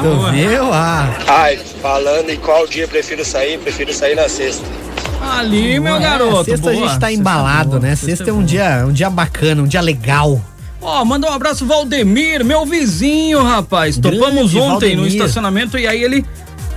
Tu viu? Ah, Ai, falando em qual dia prefiro sair, prefiro sair na sexta. Ali, meu garoto. sexta a boa. gente tá Sexta embalado, boa, né? sexta Sexta é um boa. dia, um dia bacana, um dia legal. Ó, mandou um abraço, Valdemir, meu vizinho, rapaz. Grande Topamos ontem no Valdemir. estacionamento e aí ele.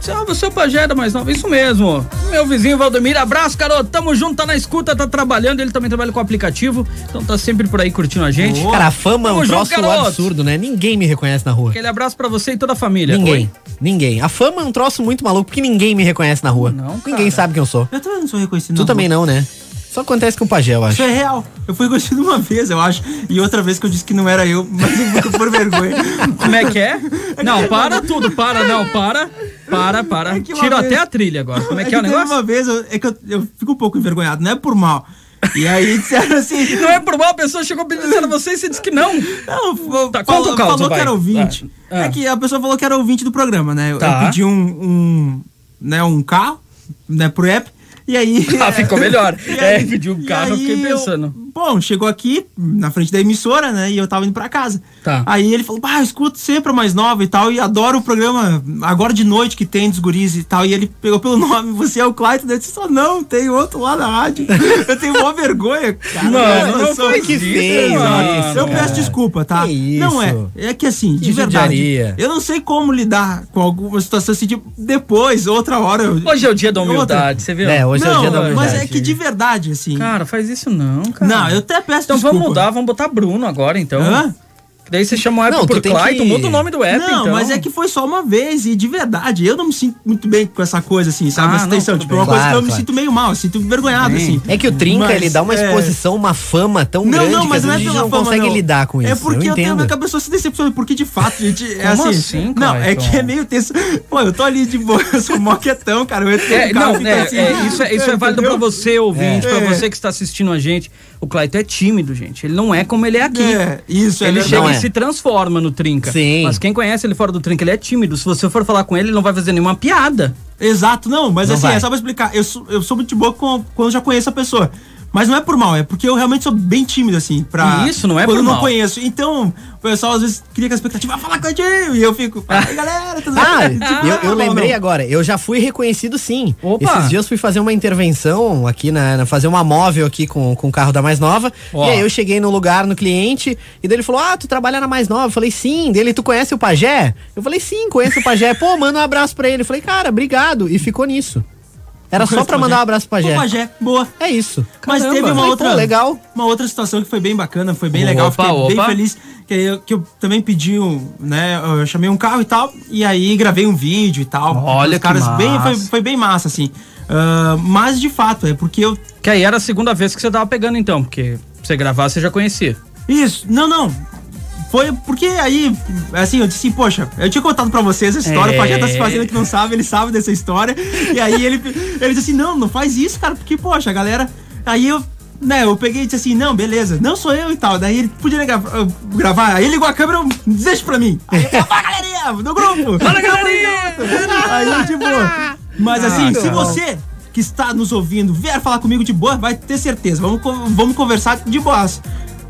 Ah, você é era mais novo. Isso mesmo. Meu vizinho Valdemir, abraço, garoto. Tamo junto, tá na escuta, tá trabalhando. Ele também trabalha com aplicativo, então tá sempre por aí curtindo a gente. Cara, a fama é um Tamo junto, troço garoto. absurdo, né? Ninguém me reconhece na rua. Aquele abraço pra você e toda a família. Ninguém. Oi? Ninguém. A fama é um troço muito maluco porque ninguém me reconhece na rua. Não, ninguém cara. sabe quem eu sou. Eu também não sou reconhecido. Tu na também rua. não, né? Só acontece com o Pajé, eu acho. Isso é real. Eu fui reconhecido uma vez, eu acho. E outra vez que eu disse que não era eu, mas eu fico por vergonha. Como é que é? Não, para tudo, para, não, para. Para, para. É que vez- até a trilha agora. Como é que é o teve negócio? uma vez, eu- é que eu, eu fico um pouco envergonhado, não é por mal. E aí disseram assim. Não é por mal, a pessoa chegou pedindo a você e você disse que não. Não, Tá, falou, conta o falou vai. que era ouvinte. Ah, ah. É que a pessoa falou que era ouvinte do programa, né? Eu, Tá. eu pedi um, um, né, um carro, né, pro app. E aí. Ah, ficou melhor. E É, pediu um carro, eu fiquei pensando. Bom, chegou aqui na frente da emissora, né? E eu tava indo pra casa. Tá. Aí ele falou: Ah, eu escuto sempre a mais nova e tal. E adoro o programa agora de noite que tem dos guris e tal. E ele pegou pelo nome: Você é o Clayton? Eu disse: Só não, tem outro lá na rádio. eu tenho uma vergonha, cara. Mano, Eu não sou- faz que isso, mano. isso, eu cara. peço desculpa, tá? Que Não é. É que assim, de Que verdade. judiaria. Eu não sei como lidar com alguma situação assim, tipo, depois, outra hora. eu- Hoje é o dia da Outra. humildade, você viu? É, hoje é o não, dia da mas humildade. é que de verdade, assim. Cara, faz isso não, cara. não, eu até peço Então desculpa. vamos mudar, vamos botar Bruno agora, então. Hã? Que Daí você chama o app Não, por tem Clayton, que- muda o nome do app, não, então. mas é que foi só uma vez e de verdade, eu não me sinto muito bem com essa coisa, assim, sabe? Ah, essa não, tensão. Tipo, é uma bem. coisa que eu Claro, me claro. sinto meio mal, sinto envergonhado, Bem. assim. É que o Trinca, Mas, ele dá uma é, exposição, uma fama tão Não, grande não, que mas às não é a pela não fama, consegue não. lidar com isso. É porque eu eu, tenho que a pessoa se decepciona, porque de fato, gente, é Como assim. assim, não, é que é meio tenso. Pô, eu tô ali de boa, eu sou moquetão, cara. Eu entro É, no carro, não, é, assim, é, isso é, isso é válido pra você, ouvinte, pra É. você que está assistindo a gente. O Clayton é tímido, gente. Ele não é como ele é aqui. É, isso, é ele verdade. chega Não e é. se transforma no Trinca. Sim. Mas quem conhece ele fora do Trinca, ele é tímido. Se você for falar com ele, ele não vai fazer nenhuma piada. Exato, não, mas Não assim, vai. é só pra explicar. Eu sou, eu sou muito de boa com- quando já conheço a pessoa. Mas não é por mal, é porque eu realmente sou bem tímido, assim, pra. Isso, não é quando por eu não mal. conheço. Então, o pessoal às vezes cria com a expectativa, "Ah, fala com a gente, e eu fico, aí galera, tudo Ah, bem?" Tipo, eu, eu não, lembrei não. agora, eu já fui reconhecido sim. Opa. Esses dias fui fazer uma intervenção aqui na, na- fazer uma móvel aqui com, com o carro da mais nova. Ó. E aí eu cheguei no lugar no cliente e daí ele falou: "Ah, tu trabalha na mais nova?" Eu falei: "Sim". Dele, tu conhece o Pajé? Eu falei: "Sim, conheço o Pajé". Pô, manda um abraço pra ele. Eu falei: "Cara, obrigado". E ficou nisso. Era só pra mandar um abraço pro Pajé. Ô, Pajé, boa. É isso. Mas Caramba. teve uma outra. pô, legal. Uma outra situação que foi bem bacana, foi bem Opa, legal, fiquei opa. bem feliz. Que eu, que eu também pedi, um, né? Eu chamei um carro e tal, e aí gravei um vídeo e tal. Olha caras bem foi, massa. foi bem massa, assim. Ah, mas de fato, é porque eu. Que aí era a segunda vez que você tava pegando, então, porque pra você gravar você já conhecia. Isso, não, não. Foi porque aí, assim, eu disse, poxa, eu tinha contado pra vocês essa história, É. o Pajé tá se fazendo que não sabe, ele sabe dessa história. E aí ele, ele disse assim, não, não faz isso, cara, porque, poxa, a galera. Aí eu. né, eu peguei e disse assim, não, beleza, não sou eu e tal. Daí ele podia gra- gravar, aí ele ligou a câmera, deixa pra mim. Aí eu falei, fala galerinha, do grupo. Fala, galerinha! Aí de boa. Mas assim, Ah, se não. você que está nos ouvindo vier falar comigo de boa, vai ter certeza. Vamos, vamos conversar de boas.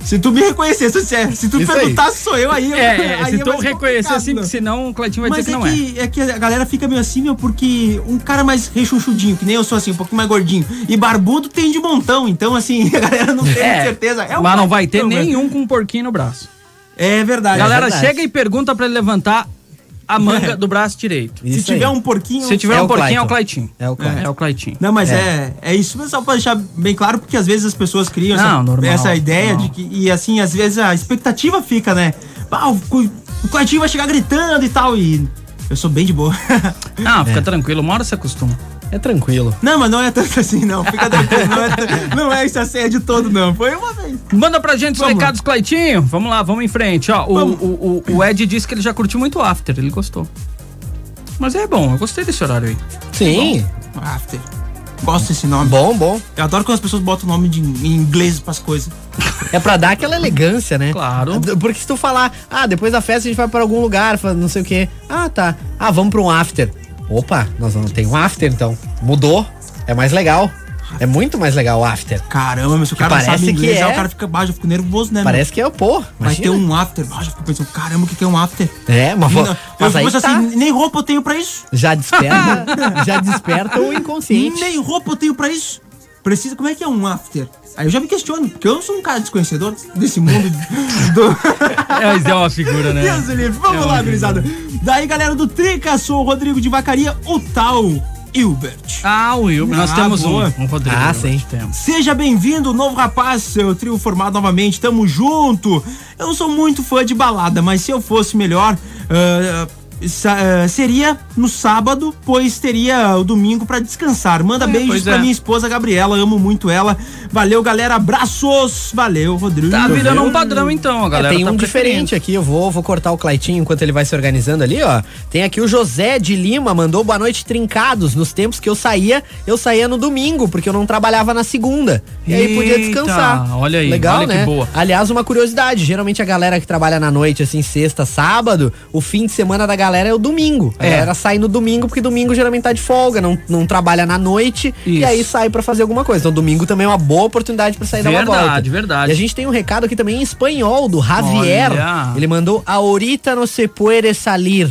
Se tu me reconhecer, se, tu Isso aí. perguntar se sou eu, aí... É, é, aí se tu reconhecer assim, né? porque senão o Cleitinho vai Mas dizer é que não é. que, é que a galera fica meio assim, meu, porque um cara mais rechonchudinho, que nem eu sou assim, um pouquinho mais gordinho, e barbudo tem de montão, então assim, a galera não tem É, certeza. É um Mas não vai ter velho. nenhum com um porquinho no braço. É verdade. Galera, é verdade. chega e pergunta pra ele levantar a manga do braço direito. Se Isso tiver aí. um porquinho... Se tiver É um o porquinho, é o Clayton. Cleitinho. É o Clayton. É o Cleitinho. Não, mas É. é. é, isso, mas só pra deixar bem claro, porque às vezes as pessoas criam Não, essa, normal, essa ideia normal. de que. E assim, às vezes a expectativa fica, né? Ah, o, o Cleitinho vai chegar gritando e tal. E eu sou bem de boa. Ah, fica tranquilo, uma hora você acostuma. É tranquilo. não, mas não é tanto assim, não. Fica tranquilo. Não é, não é esse assédio todo, não. Foi uma vez. Manda pra gente os recados, Cleitinho. Vamos lá, vamos em frente. Ó, o, o, o, o Ed disse que ele já curtiu muito o After, ele gostou. Mas é bom, eu gostei desse horário aí. Sim. After. Gosto desse nome. Bom, bom. Eu adoro quando as pessoas botam nome de, em inglês pras coisas. É pra dar aquela elegância, né? Claro. Porque se tu falar, ah, depois da festa a gente vai pra algum lugar, não sei o quê. Ah, tá. Ah, vamos pra um after. Opa, nós vamos ter um after então. Mudou. É mais legal. É muito mais legal o after. Caramba, mas se o cara não parece sabe inglês, que é. o cara fica baixo, eu fico nervoso, né? Parece que é o pô. Vai ter um after. Ah, já fico pensando, caramba, o que que é um after? É, mas, Não, mas eu fico tá. assim, nem roupa eu tenho pra isso. Já desperta, já desperta o inconsciente. Nem roupa eu tenho pra isso. Precisa, como é que é um after? Aí eu já me questiono, porque eu sou um cara desconhecedor desse mundo do. É, mas é uma figura, né? Deus do livre. Vamos É lá, gurizada. Daí, galera do Trica, sou o Rodrigo de Vacaria, o tal Hilbert. Ah, o Will, nós Ah, temos um, boa. um Rodrigo. Ah, Hilbert, sim. Temos. Seja bem-vindo, novo rapaz, seu trio formado novamente, tamo junto. Eu não sou muito fã de balada, mas se eu fosse melhor, ah, seria no sábado, pois teria o domingo pra descansar. Manda É, beijos pra é. minha esposa Gabriela, amo muito ela. Valeu, galera, abraços. Valeu, Rodrigo. Tá virando um padrão então, a É, galera. tem tá um diferente aqui, eu vou, vou cortar o Claitinho enquanto ele vai se organizando ali, ó. Tem aqui o José de Lima, mandou boa noite trincados. Nos tempos que eu saía, eu saía no domingo, porque eu não trabalhava na segunda. E aí podia descansar. olha aí, Legal, olha que né? boa. Aliás, uma curiosidade, geralmente a galera que trabalha na noite, assim, sexta, sábado, o fim de semana da galera é o domingo. A É. galera sai no domingo, porque domingo geralmente tá de folga, não, não trabalha na noite, e Isso. aí sai pra fazer alguma coisa. Então domingo também é uma boa oportunidade pra sair dar uma volta. Verdade, verdade. E a gente tem um recado aqui também em espanhol, do Javier. Olha. Ele mandou, ahorita no se puede salir.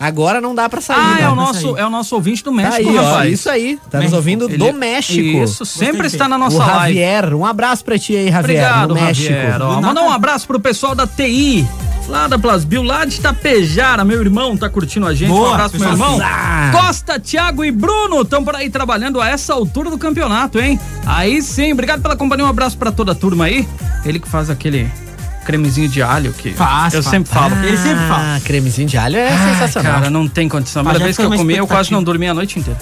Agora não dá pra sair. Ah, né? é o nosso, sair. é o nosso ouvinte do Tá México, aí, ó, rapaz. isso aí. Tá nos México. ouvindo Ele- do México. Isso, sempre está na O nossa live. Javier, um abraço pra ti aí, Javier, Obrigado, México. Javier. Ó, nada. um abraço pro pessoal da TI, lá da Plasbil, lá de Itapejara. Meu irmão tá curtindo a gente. um Boa, abraço pro meu irmão. Ah. Costa, Thiago e Bruno estão por aí trabalhando a essa altura do campeonato, hein? Aí sim, obrigado pela companhia. Um abraço pra toda a turma aí. Ele que faz aquele cremezinho de alho que Faz, eu faz. sempre falo. Ele sempre Ah, fala. cremezinho de alho é Ai, sensacional. Cara, não tem condição. A Mas primeira vez que eu comi, eu quase não dormi a noite inteira.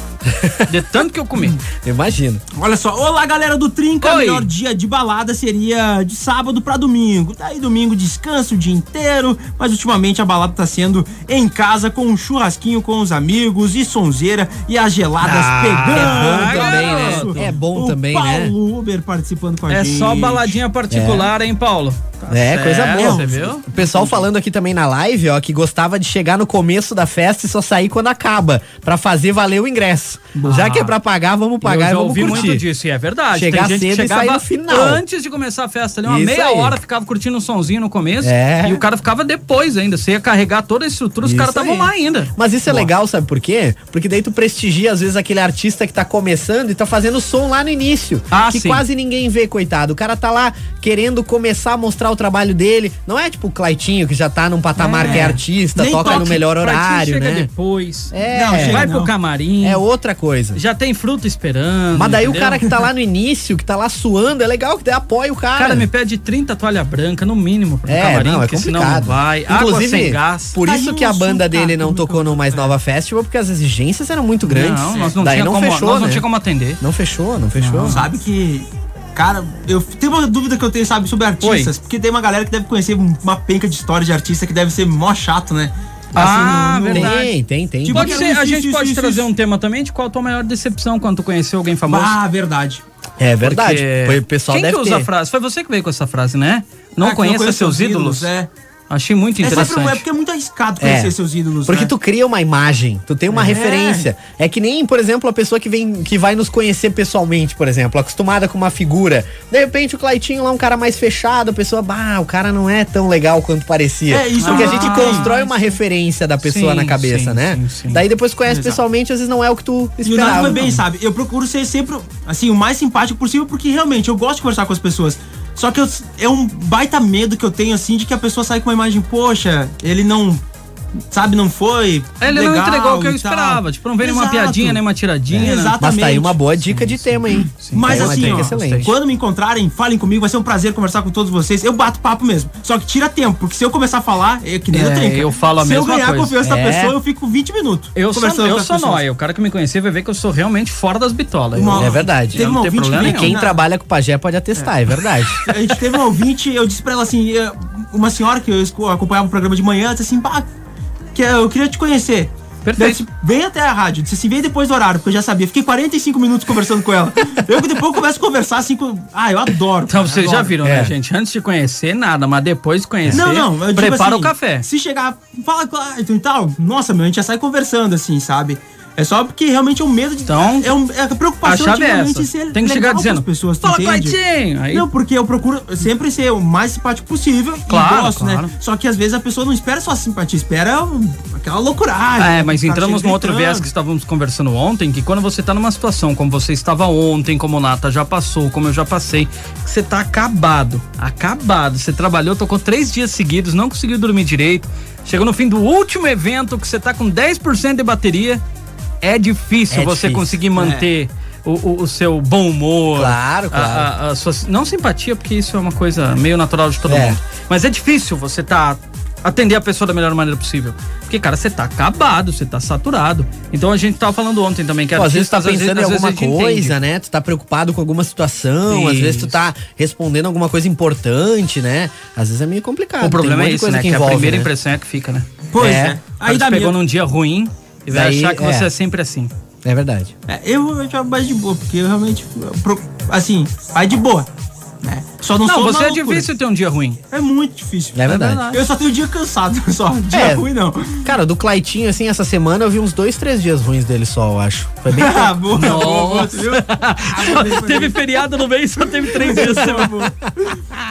De tanto que eu comi. Imagino. Olha só, olá galera do Trinca, Oi. melhor dia de balada seria de sábado pra domingo. Daí domingo descanso o dia inteiro, mas ultimamente a balada tá sendo em casa com um churrasquinho com os amigos e sonzeira e as geladas Ah, pegando. é bom também, né? É bom o também, Paulo né? Uber participando com a É gente. só baladinha particular, hein, Paulo? Tá É, coisa certo, boa. Você viu? O pessoal falando aqui também na live, ó, que gostava de chegar no começo da festa e só sair quando acaba, pra fazer valer o ingresso. Já que é pra pagar, vamos pagar eu e já vamos ouvi curtir. muito disso, e é verdade. Chegar Tem gente que cedo e sair chegava no final. antes de começar a festa ali, uma Isso meia aí. hora, ficava curtindo um sonzinho no começo, É. e o cara ficava depois ainda. Você ia carregar toda a estrutura, os caras estavam lá ainda. Mas isso é legal, sabe por quê? Porque daí tu prestigia, às vezes, aquele artista que tá começando e tá fazendo som lá no início. Ah, que sim. quase ninguém vê, coitado. O cara tá lá querendo começar a mostrar o trabalho dele. Não é tipo o Claitinho, que já tá num patamar É. que é artista, Nem toca no melhor horário, chega né? depois. É. Não, vai não. pro camarim. É outra coisa. Já tem fruta esperando. Mas daí o entendeu? cara que tá lá no início, que tá lá suando, é legal que daí apoia o O cara. cara me pede 30 toalha branca, no mínimo, pro É, camarim, não, é porque senão não complicado. vai. Água Inclusive, sem gás. por isso Tadinho que a banda dele não tocou no Mais Nova Festival, porque as exigências eram muito grandes. Não, nós não daí tinha não como, fechou, nós não né? tinha como atender. Não fechou, não fechou. Sabe que. Cara, eu tem uma dúvida que eu tenho, sabe, sobre artistas. Porque tem uma galera que deve conhecer uma penca de história de artista que deve ser mó chato, né? Ah, no- no- verdade. Tem, tem, tem. Tipo, Pode Isso, ser, a isso, gente isso, pode isso, trazer isso. um tema também de qual a tua maior decepção quando tu conheceu alguém famoso. Ah, verdade. É verdade. Porque Foi o pessoal Quem deve que usa ter. a frase? Foi você que veio com essa frase, né? Não Ah, conheça conhece seus ídolos? É. Achei muito É, sempre, interessante. é porque é muito arriscado conhecer É. seus ídolos. Porque né? tu cria uma imagem, tu tem uma É. referência. É que nem, por exemplo, a pessoa que vem, que vai nos conhecer pessoalmente, por exemplo, acostumada com uma figura. De repente o Claitinho lá é um cara mais fechado, a pessoa, bah, o cara não é tão legal quanto parecia. É, isso Porque a é gente constrói uma referência da pessoa Sim, na cabeça, sim, né? sim, sim. Daí depois conhece Exato. pessoalmente, às vezes não é o que tu E o esperava. bem, sabe? Eu procuro ser sempre, assim, o mais simpático possível, porque realmente eu gosto de conversar com as pessoas. Só que eu- é um baita medo que eu tenho, assim, de que a pessoa sai com uma imagem, poxa, ele não. Sabe, não foi. Ele não legal entregou o que eu esperava. Tipo, não veio nenhuma Exato. piadinha, nem uma tiradinha. né? Exatamente. Mas tá aí uma boa dica de tema, hein? Mas Tá aí uma assim, ó, excelente. quando me encontrarem, falem comigo, vai ser um prazer conversar com todos vocês. Eu bato papo mesmo. Só que tira tempo, porque se eu começar a falar, é que nem É, eu trinca. eu falo a se mesma eu ganhar coisa. a confiança da É. pessoa, eu fico 20 minutos. Eu sou, eu sou nóia. O cara que me conhecer vai ver que eu sou realmente fora das bitolas. Uma- É verdade. Teve um não tem ouvinte problema E nenhum. quem trabalha com pajé pode atestar, é verdade. A gente teve um ouvinte, eu disse pra ela assim, uma senhora que eu acompanhava o programa de manhã, disse assim, bah, que eu queria te conhecer. Perfeito. Vem até a rádio. Disse assim, vem depois do horário, porque eu já sabia. Fiquei 45 minutos conversando com ela. Eu que depois começo a conversar assim com. Ah, eu adoro. Então cara, vocês já adoro. viram, É. né, gente? Antes de conhecer, nada, mas depois de conhecer, Não, não, prepara assim, o café. Se chegar, fala com e tal, nossa, meu, a gente já sai conversando assim, sabe? É só porque realmente é um medo de. Então, é, um, é a preocupação de é realmente essa. ser Tem que chegar dizendo, pessoas, fala? Claitinho! Aí, Não, porque eu procuro sempre ser o mais simpático possível Claro, gosto, claro. né? Só que às vezes a pessoa não espera só a simpatia, espera aquela loucuragem. É, mas o cara entramos no outro viés que estávamos conversando ontem, que quando você tá numa situação como você estava ontem, como o Nata já passou, como eu já passei, que você tá acabado, acabado. Você trabalhou, tocou três dias seguidos, não conseguiu dormir direito. Chegou no fim do último evento que você tá com 10% de bateria. É difícil É você difícil. conseguir manter o, o- o seu bom humor. Claro, claro. a- a- a sua- não simpatia, porque isso é uma coisa meio natural de todo É. mundo. Mas é difícil você tá atender a pessoa da melhor maneira possível. Porque, cara, você tá acabado, você tá saturado. Então a gente tava falando ontem também que Pô, às vezes tu tá pensando em vezes, alguma a gente coisa, entende. né? Tu tá preocupado com alguma situação, às vezes tu Isso. tá respondendo alguma coisa importante, né? Às vezes é meio complicado. O problema tem um é isso, coisa né? que Que, envolve, a primeira né? impressão é que fica, né? Pois É. é. Aí Aí pegou medo. num dia ruim e vai Daí, achar que é. você é sempre assim. É verdade. É, eu, eu já mais de boa, porque eu realmente. eu assim, vai de boa. Né? Só não, Não, sou você é difícil ter um dia ruim. É muito difícil. É verdade. Eu só tenho dia cansado, só. Dia É. ruim não. Cara, do Claitinho, assim, essa semana eu vi uns dois, três dias ruins dele só, eu acho. Foi bem Ah, boa, boa, boa, Nossa. viu? Ah, teve feriado no mês, só teve três dias.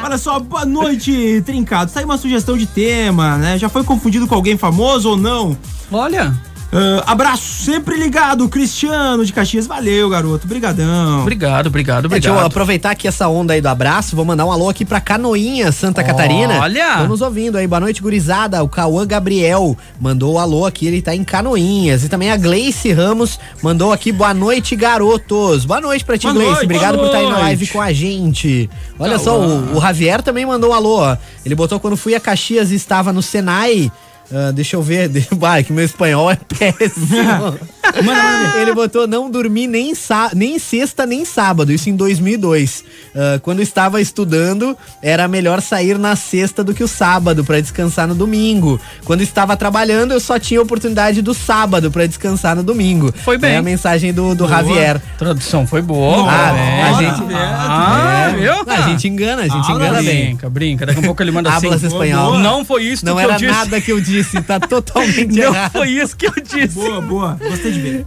Olha só, boa noite, Trincado. Tá aí uma sugestão de tema, né? Já foi confundido com alguém famoso ou não? Olha, Ah, abraço, sempre ligado, Cristiano de Caxias. Valeu, garoto. Brigadão. obrigado, obrigado, É, deixa eu obrigado. aproveitar aqui essa onda aí do abraço, vou mandar um alô aqui pra Canoinha, Santa Catarina. Olha! Tô nos ouvindo aí, boa noite, gurizada. O Cauã Gabriel mandou o alô aqui, ele tá em Canoinhas. E também a Gleice Ramos mandou aqui, boa noite, garotos. Boa noite pra ti, Boa Gleice. noite, Obrigado por estar aí na live com a gente. Olha Cauã. só, o, o Javier também mandou um alô, ó. Ele botou quando fui a Caxias e estava no Senai. Ah, deixa eu ver, vai, que meu espanhol é péssimo. Ele botou não dormi nem, nem sexta nem sábado, isso em 2002. Ah, quando estava estudando, era melhor sair na sexta do que o sábado para descansar no domingo. Quando estava trabalhando, eu só tinha oportunidade do sábado para descansar no domingo. Foi bem. É a mensagem do, do Boa. Javier. Tradução foi boa. Ah, bem. a gente- Ah, É, viu? a gente engana, a gente Ah, engana bem. Brinca, brinca. Daqui a pouco ele manda assim. Espanhol. Não foi isso Não era eu disse. nada que eu disse, tá totalmente Não errado. foi isso que eu disse. Boa, boa. Gostei de ver.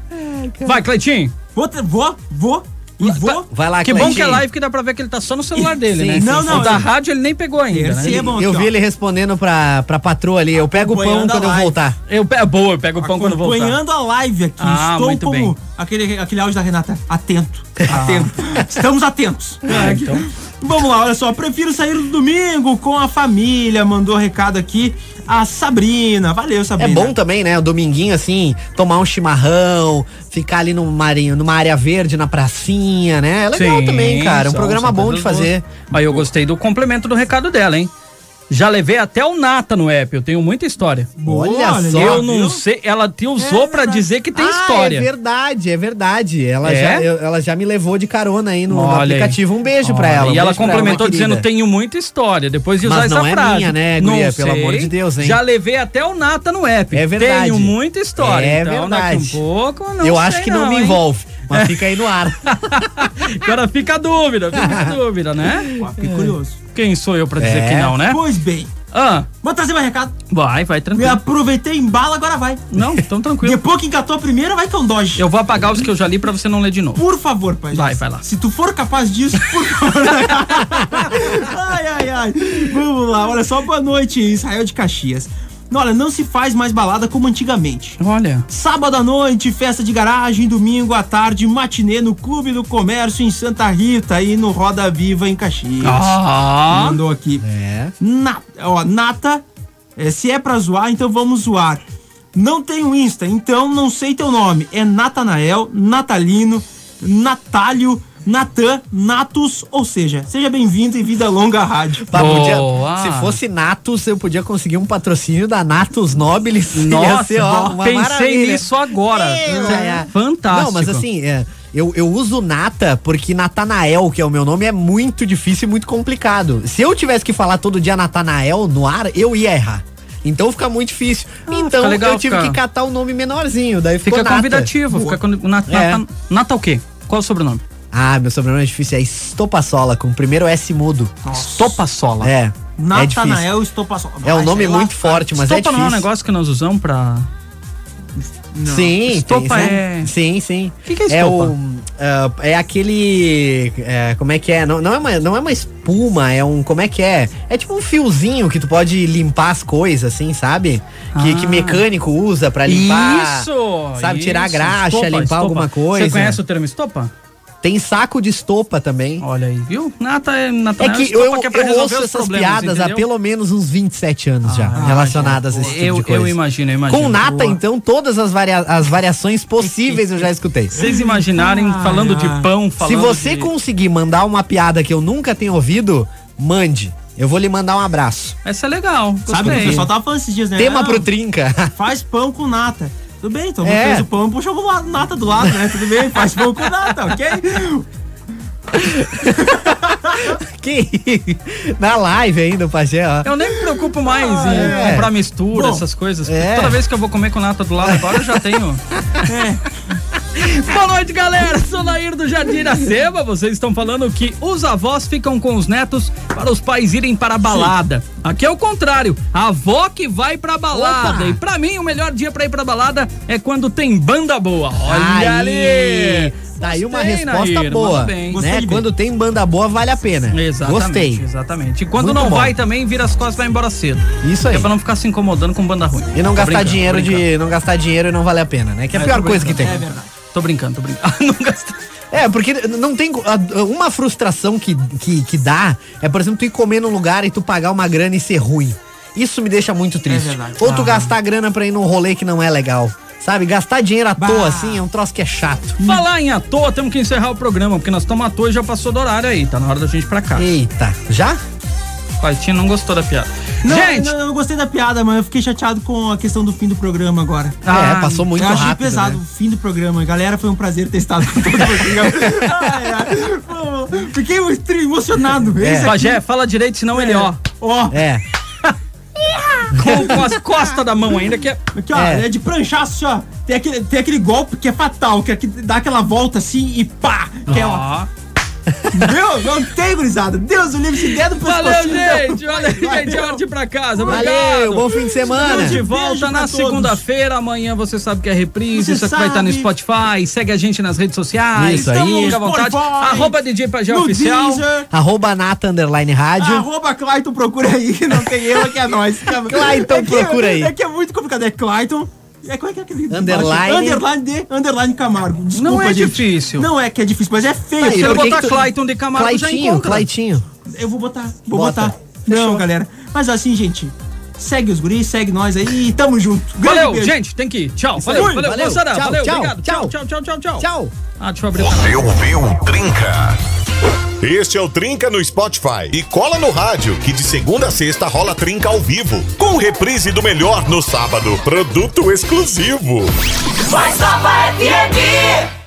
Vai, Cleitinho. Vou, ter- vou, vou e vou. Vai lá, Que bom Cleitinho. que é live que dá pra ver que ele tá só no celular dele, Sim, né? sim, Não, não, O da eu- rádio ele nem pegou ainda, né? Percebam Eu aqui, vi ó. ele respondendo pra, pra patroa ali. Eu pego o pão quando eu voltar. Eu, é boa, eu pego o pão quando voltar. Acompanhando a live aqui. Ah, Estou muito como bem. Aquele, aquele áudio da Renata. Atento. Atento. Estamos atentos. Ah, então. Vamos lá, olha só. Prefiro sair no domingo com a família. Mandou recado aqui a Sabrina. Valeu, É Sabrina. bom também, né? O dominguinho, assim, tomar um chimarrão, ficar ali numa, área- numa área verde, na pracinha, né? É legal Sim, também, cara. Um programa bom de fazer. Aí eu gostei do complemento do recado dela, hein? Já levei até o Nata no app, eu tenho muita história. Olha só. Eu não viu? sei, ela te usou É pra verdade. dizer que tem ah, história. é verdade, é verdade. Ela, É? já, eu- ela já me levou de carona aí no, no aplicativo. Um beijo pra Olha, ela. um E ela pra complementou dizendo: tenho muita história. Depois de usar Mas essa não é frase. minha, né, Não guria? Pelo sei. amor de Deus, hein? Já levei até o Nata no app. É verdade. Tenho muita história. É então, verdade. daqui um pouco, não Eu sei acho que não, me hein? envolve. Mas fica aí no ar. Agora fica a dúvida, fica a dúvida, né? Ó, Fiquei curioso. Quem sou eu pra dizer É. que não, né? Pois bem, Ah, vou trazer mais recado. vai, vai, Me tranquilo. aproveitei em bala, agora vai. Não, então tranquilo. Depois que engatou a primeira, vai que é um Dodge. Eu vou apagar os que eu já li pra você não ler de novo. Por favor, pai. Vai, vai lá. Se tu for capaz disso, por favor. ai, ai, ai. Vamos lá, olha só, boa noite, Israel de Caxias. Olha, não se faz mais balada como antigamente. Olha. Sábado à noite, festa de garagem, domingo à tarde, matinê no Clube do Comércio em Santa Rita e no Roda Viva em Caxias. Ah, Mandou aqui. É. Na, ó, Nata, é, se é pra zoar, então vamos zoar. Não tenho Insta, então não sei teu nome. É Natanael, Natalino, Natálio, Natan, Natus, ou seja, seja bem-vindo e vida longa à rádio. Tá, podia- Boa. se fosse Natus, eu podia conseguir um patrocínio da Natus Nobilis. Nossa, ser, ó, uma pensei maravilha. nisso agora. É, é. Fantástico. Não, mas assim, é, eu, eu uso Nata porque Natanael, que é o meu nome, é muito difícil e muito complicado. Se eu tivesse que falar todo dia Natanael no ar, eu ia errar. Então fica muito difícil. então fica legal, eu tive fica- que catar o nome menorzinho, daí ficou Fica Nata. convidativo, fica com Nata, É. Nata, Nata o quê? Qual o sobrenome? Ah, meu sobrenome é difícil, é Estopassola, com o primeiro S mudo. Estopa-sola. É. É difícil. Natanael Estopassol. É um nome muito forte, mas é Estopa difícil. não é um negócio que nós usamos pra... Sim, Estopa tem, é- Sim, sim. O que que é É, estopa? o, ah, é aquele. é, como é que é? Não, não, é uma, não é uma espuma, é um. Como é que é? É tipo um fiozinho que tu pode limpar as coisas, assim, sabe? Que, Ah. que mecânico usa pra limpar. Isso! Sabe, tirar isso, graxa, estopa, limpar estopa. alguma coisa. Você conhece o termo estopa? Tem saco de estopa também. Olha aí, viu? Nata é Nata É que eu, eu, é pra eu ouço essas piadas há entendeu? pelo menos uns 27 anos já, Ah, relacionadas a esse tipo eu, de coisa. eu imagino, eu imagino. Com nata, Boa. então, todas as, varia as variações possíveis eu já escutei. Vocês imaginarem falando de pão, Se falando você de... conseguir mandar uma piada que eu nunca tenha ouvido, mande. Eu vou lhe mandar um abraço. Essa é legal, Sabe o que gostei. o pessoal tava falando esses dias, né? Tema Ah, pro Trinca. Faz pão com nata. Tudo bem, então É. fez o pão, puxa o lado- nata do lado, né? Tudo bem, faz pão com nata, ok? que Na live ainda, o Pajé, ó. Eu nem me preocupo mais Ah, em é. comprar mistura, Bom, essas coisas. é. Toda vez que eu vou comer com nata do lado agora, eu já tenho. Boa noite, galera. Sou Nair do Jardim Iracema. Vocês estão falando que os avós ficam com os netos para os pais irem para a balada. Aqui é o contrário. A avó que vai pra balada. Opa. E pra mim, o melhor dia pra ir pra balada é quando tem banda boa. Olha ali. Tá aí uma Gostei, resposta Nair, boa. mandou bem. Né? Quando tem banda boa, vale a pena. Exatamente, Gostei. Exatamente. E quando Muito não bom. vai também, vira as costas e vai embora cedo. Isso aí. É pra não ficar se incomodando com banda ruim. E não Tô gastar dinheiro de. Não gastar dinheiro e não vale a pena, né? Que é a É, pior coisa que tem. É verdade. Tô brincando, tô brincando. não gasta. É, porque não tem. Uma frustração que, que, que dá é, por exemplo, tu ir comer num lugar e tu pagar uma grana e ser ruim. Isso me deixa muito triste. verdade. Ou tu Ah. gastar grana pra ir num rolê que não é legal. Sabe? Gastar dinheiro à Bah. toa, assim, é um troço que é chato. Falar em à toa, temos que encerrar o programa, porque nós estamos à toa e já passou do horário aí. Tá na hora da gente ir pra cá. Eita, já? Paitinho não gostou da piada. Não, gente! não, eu gostei da piada, mas eu fiquei chateado com a questão do fim do programa agora. Ah, é, passou muito eu achei rápido. pesado né? o fim do programa. Galera, foi um prazer ter estado com todo. Pô, Fiquei muito emocionado. É. Pajé, fala direito, senão ele, ó, Ó, É. com, com as costas da mão ainda, que é. aqui, ó, É. é. de pranchar assim, ó. Tem aquele, tem aquele golpe que é fatal, que é que dá aquela volta assim e pá! Que é, ó. Meu, não tem, gurizada. Deus o livre, se der do Valeu, gente! Olha Vai, gente, é hora de ir pra casa. Obrigado! Valeu, bom fim de semana. Estamos de volta na segunda-feira. Amanhã você sabe que é reprise. Você Isso aqui vai estar no. Spotify. Segue a gente nas redes sociais. Isso aí. Fica à vontade. Spotify, Arroba DJ Pajé Oficial. Deezer, Arroba Nata Underline Rádio. Arroba Clayton, procura aí, não tem erro, que é nós. Clayton, é que, procura aí. É que é muito complicado, é Clayton. É, como é que é aquele? Underline. Underline de Underline Camargo. Desculpa, Não é gente. difícil. Não é que é difícil, mas é feio. Aí, Se eu botar que tu- Clayton de Camargo, já Claitinho, encontra. Claitinho. Eu vou botar, vou Bota. botar. Não, galera. Mas assim, gente, segue os guris, segue nós aí e tamo junto. Grande Valeu, beijo. gente, tem que ir. Tchau. Valeu, valeu, Valeu. valeu. Moçada, Tchau, valeu, tchau, obrigado. Tchau, tchau. tchau, tchau, tchau. Ah, deixa eu abrir. Você ouviu Trinca? Este é o Trinca no Spotify. E cola no rádio, que de segunda a sexta rola Trinca ao vivo. Com reprise do melhor no sábado. Produto exclusivo. Mais Nova FM.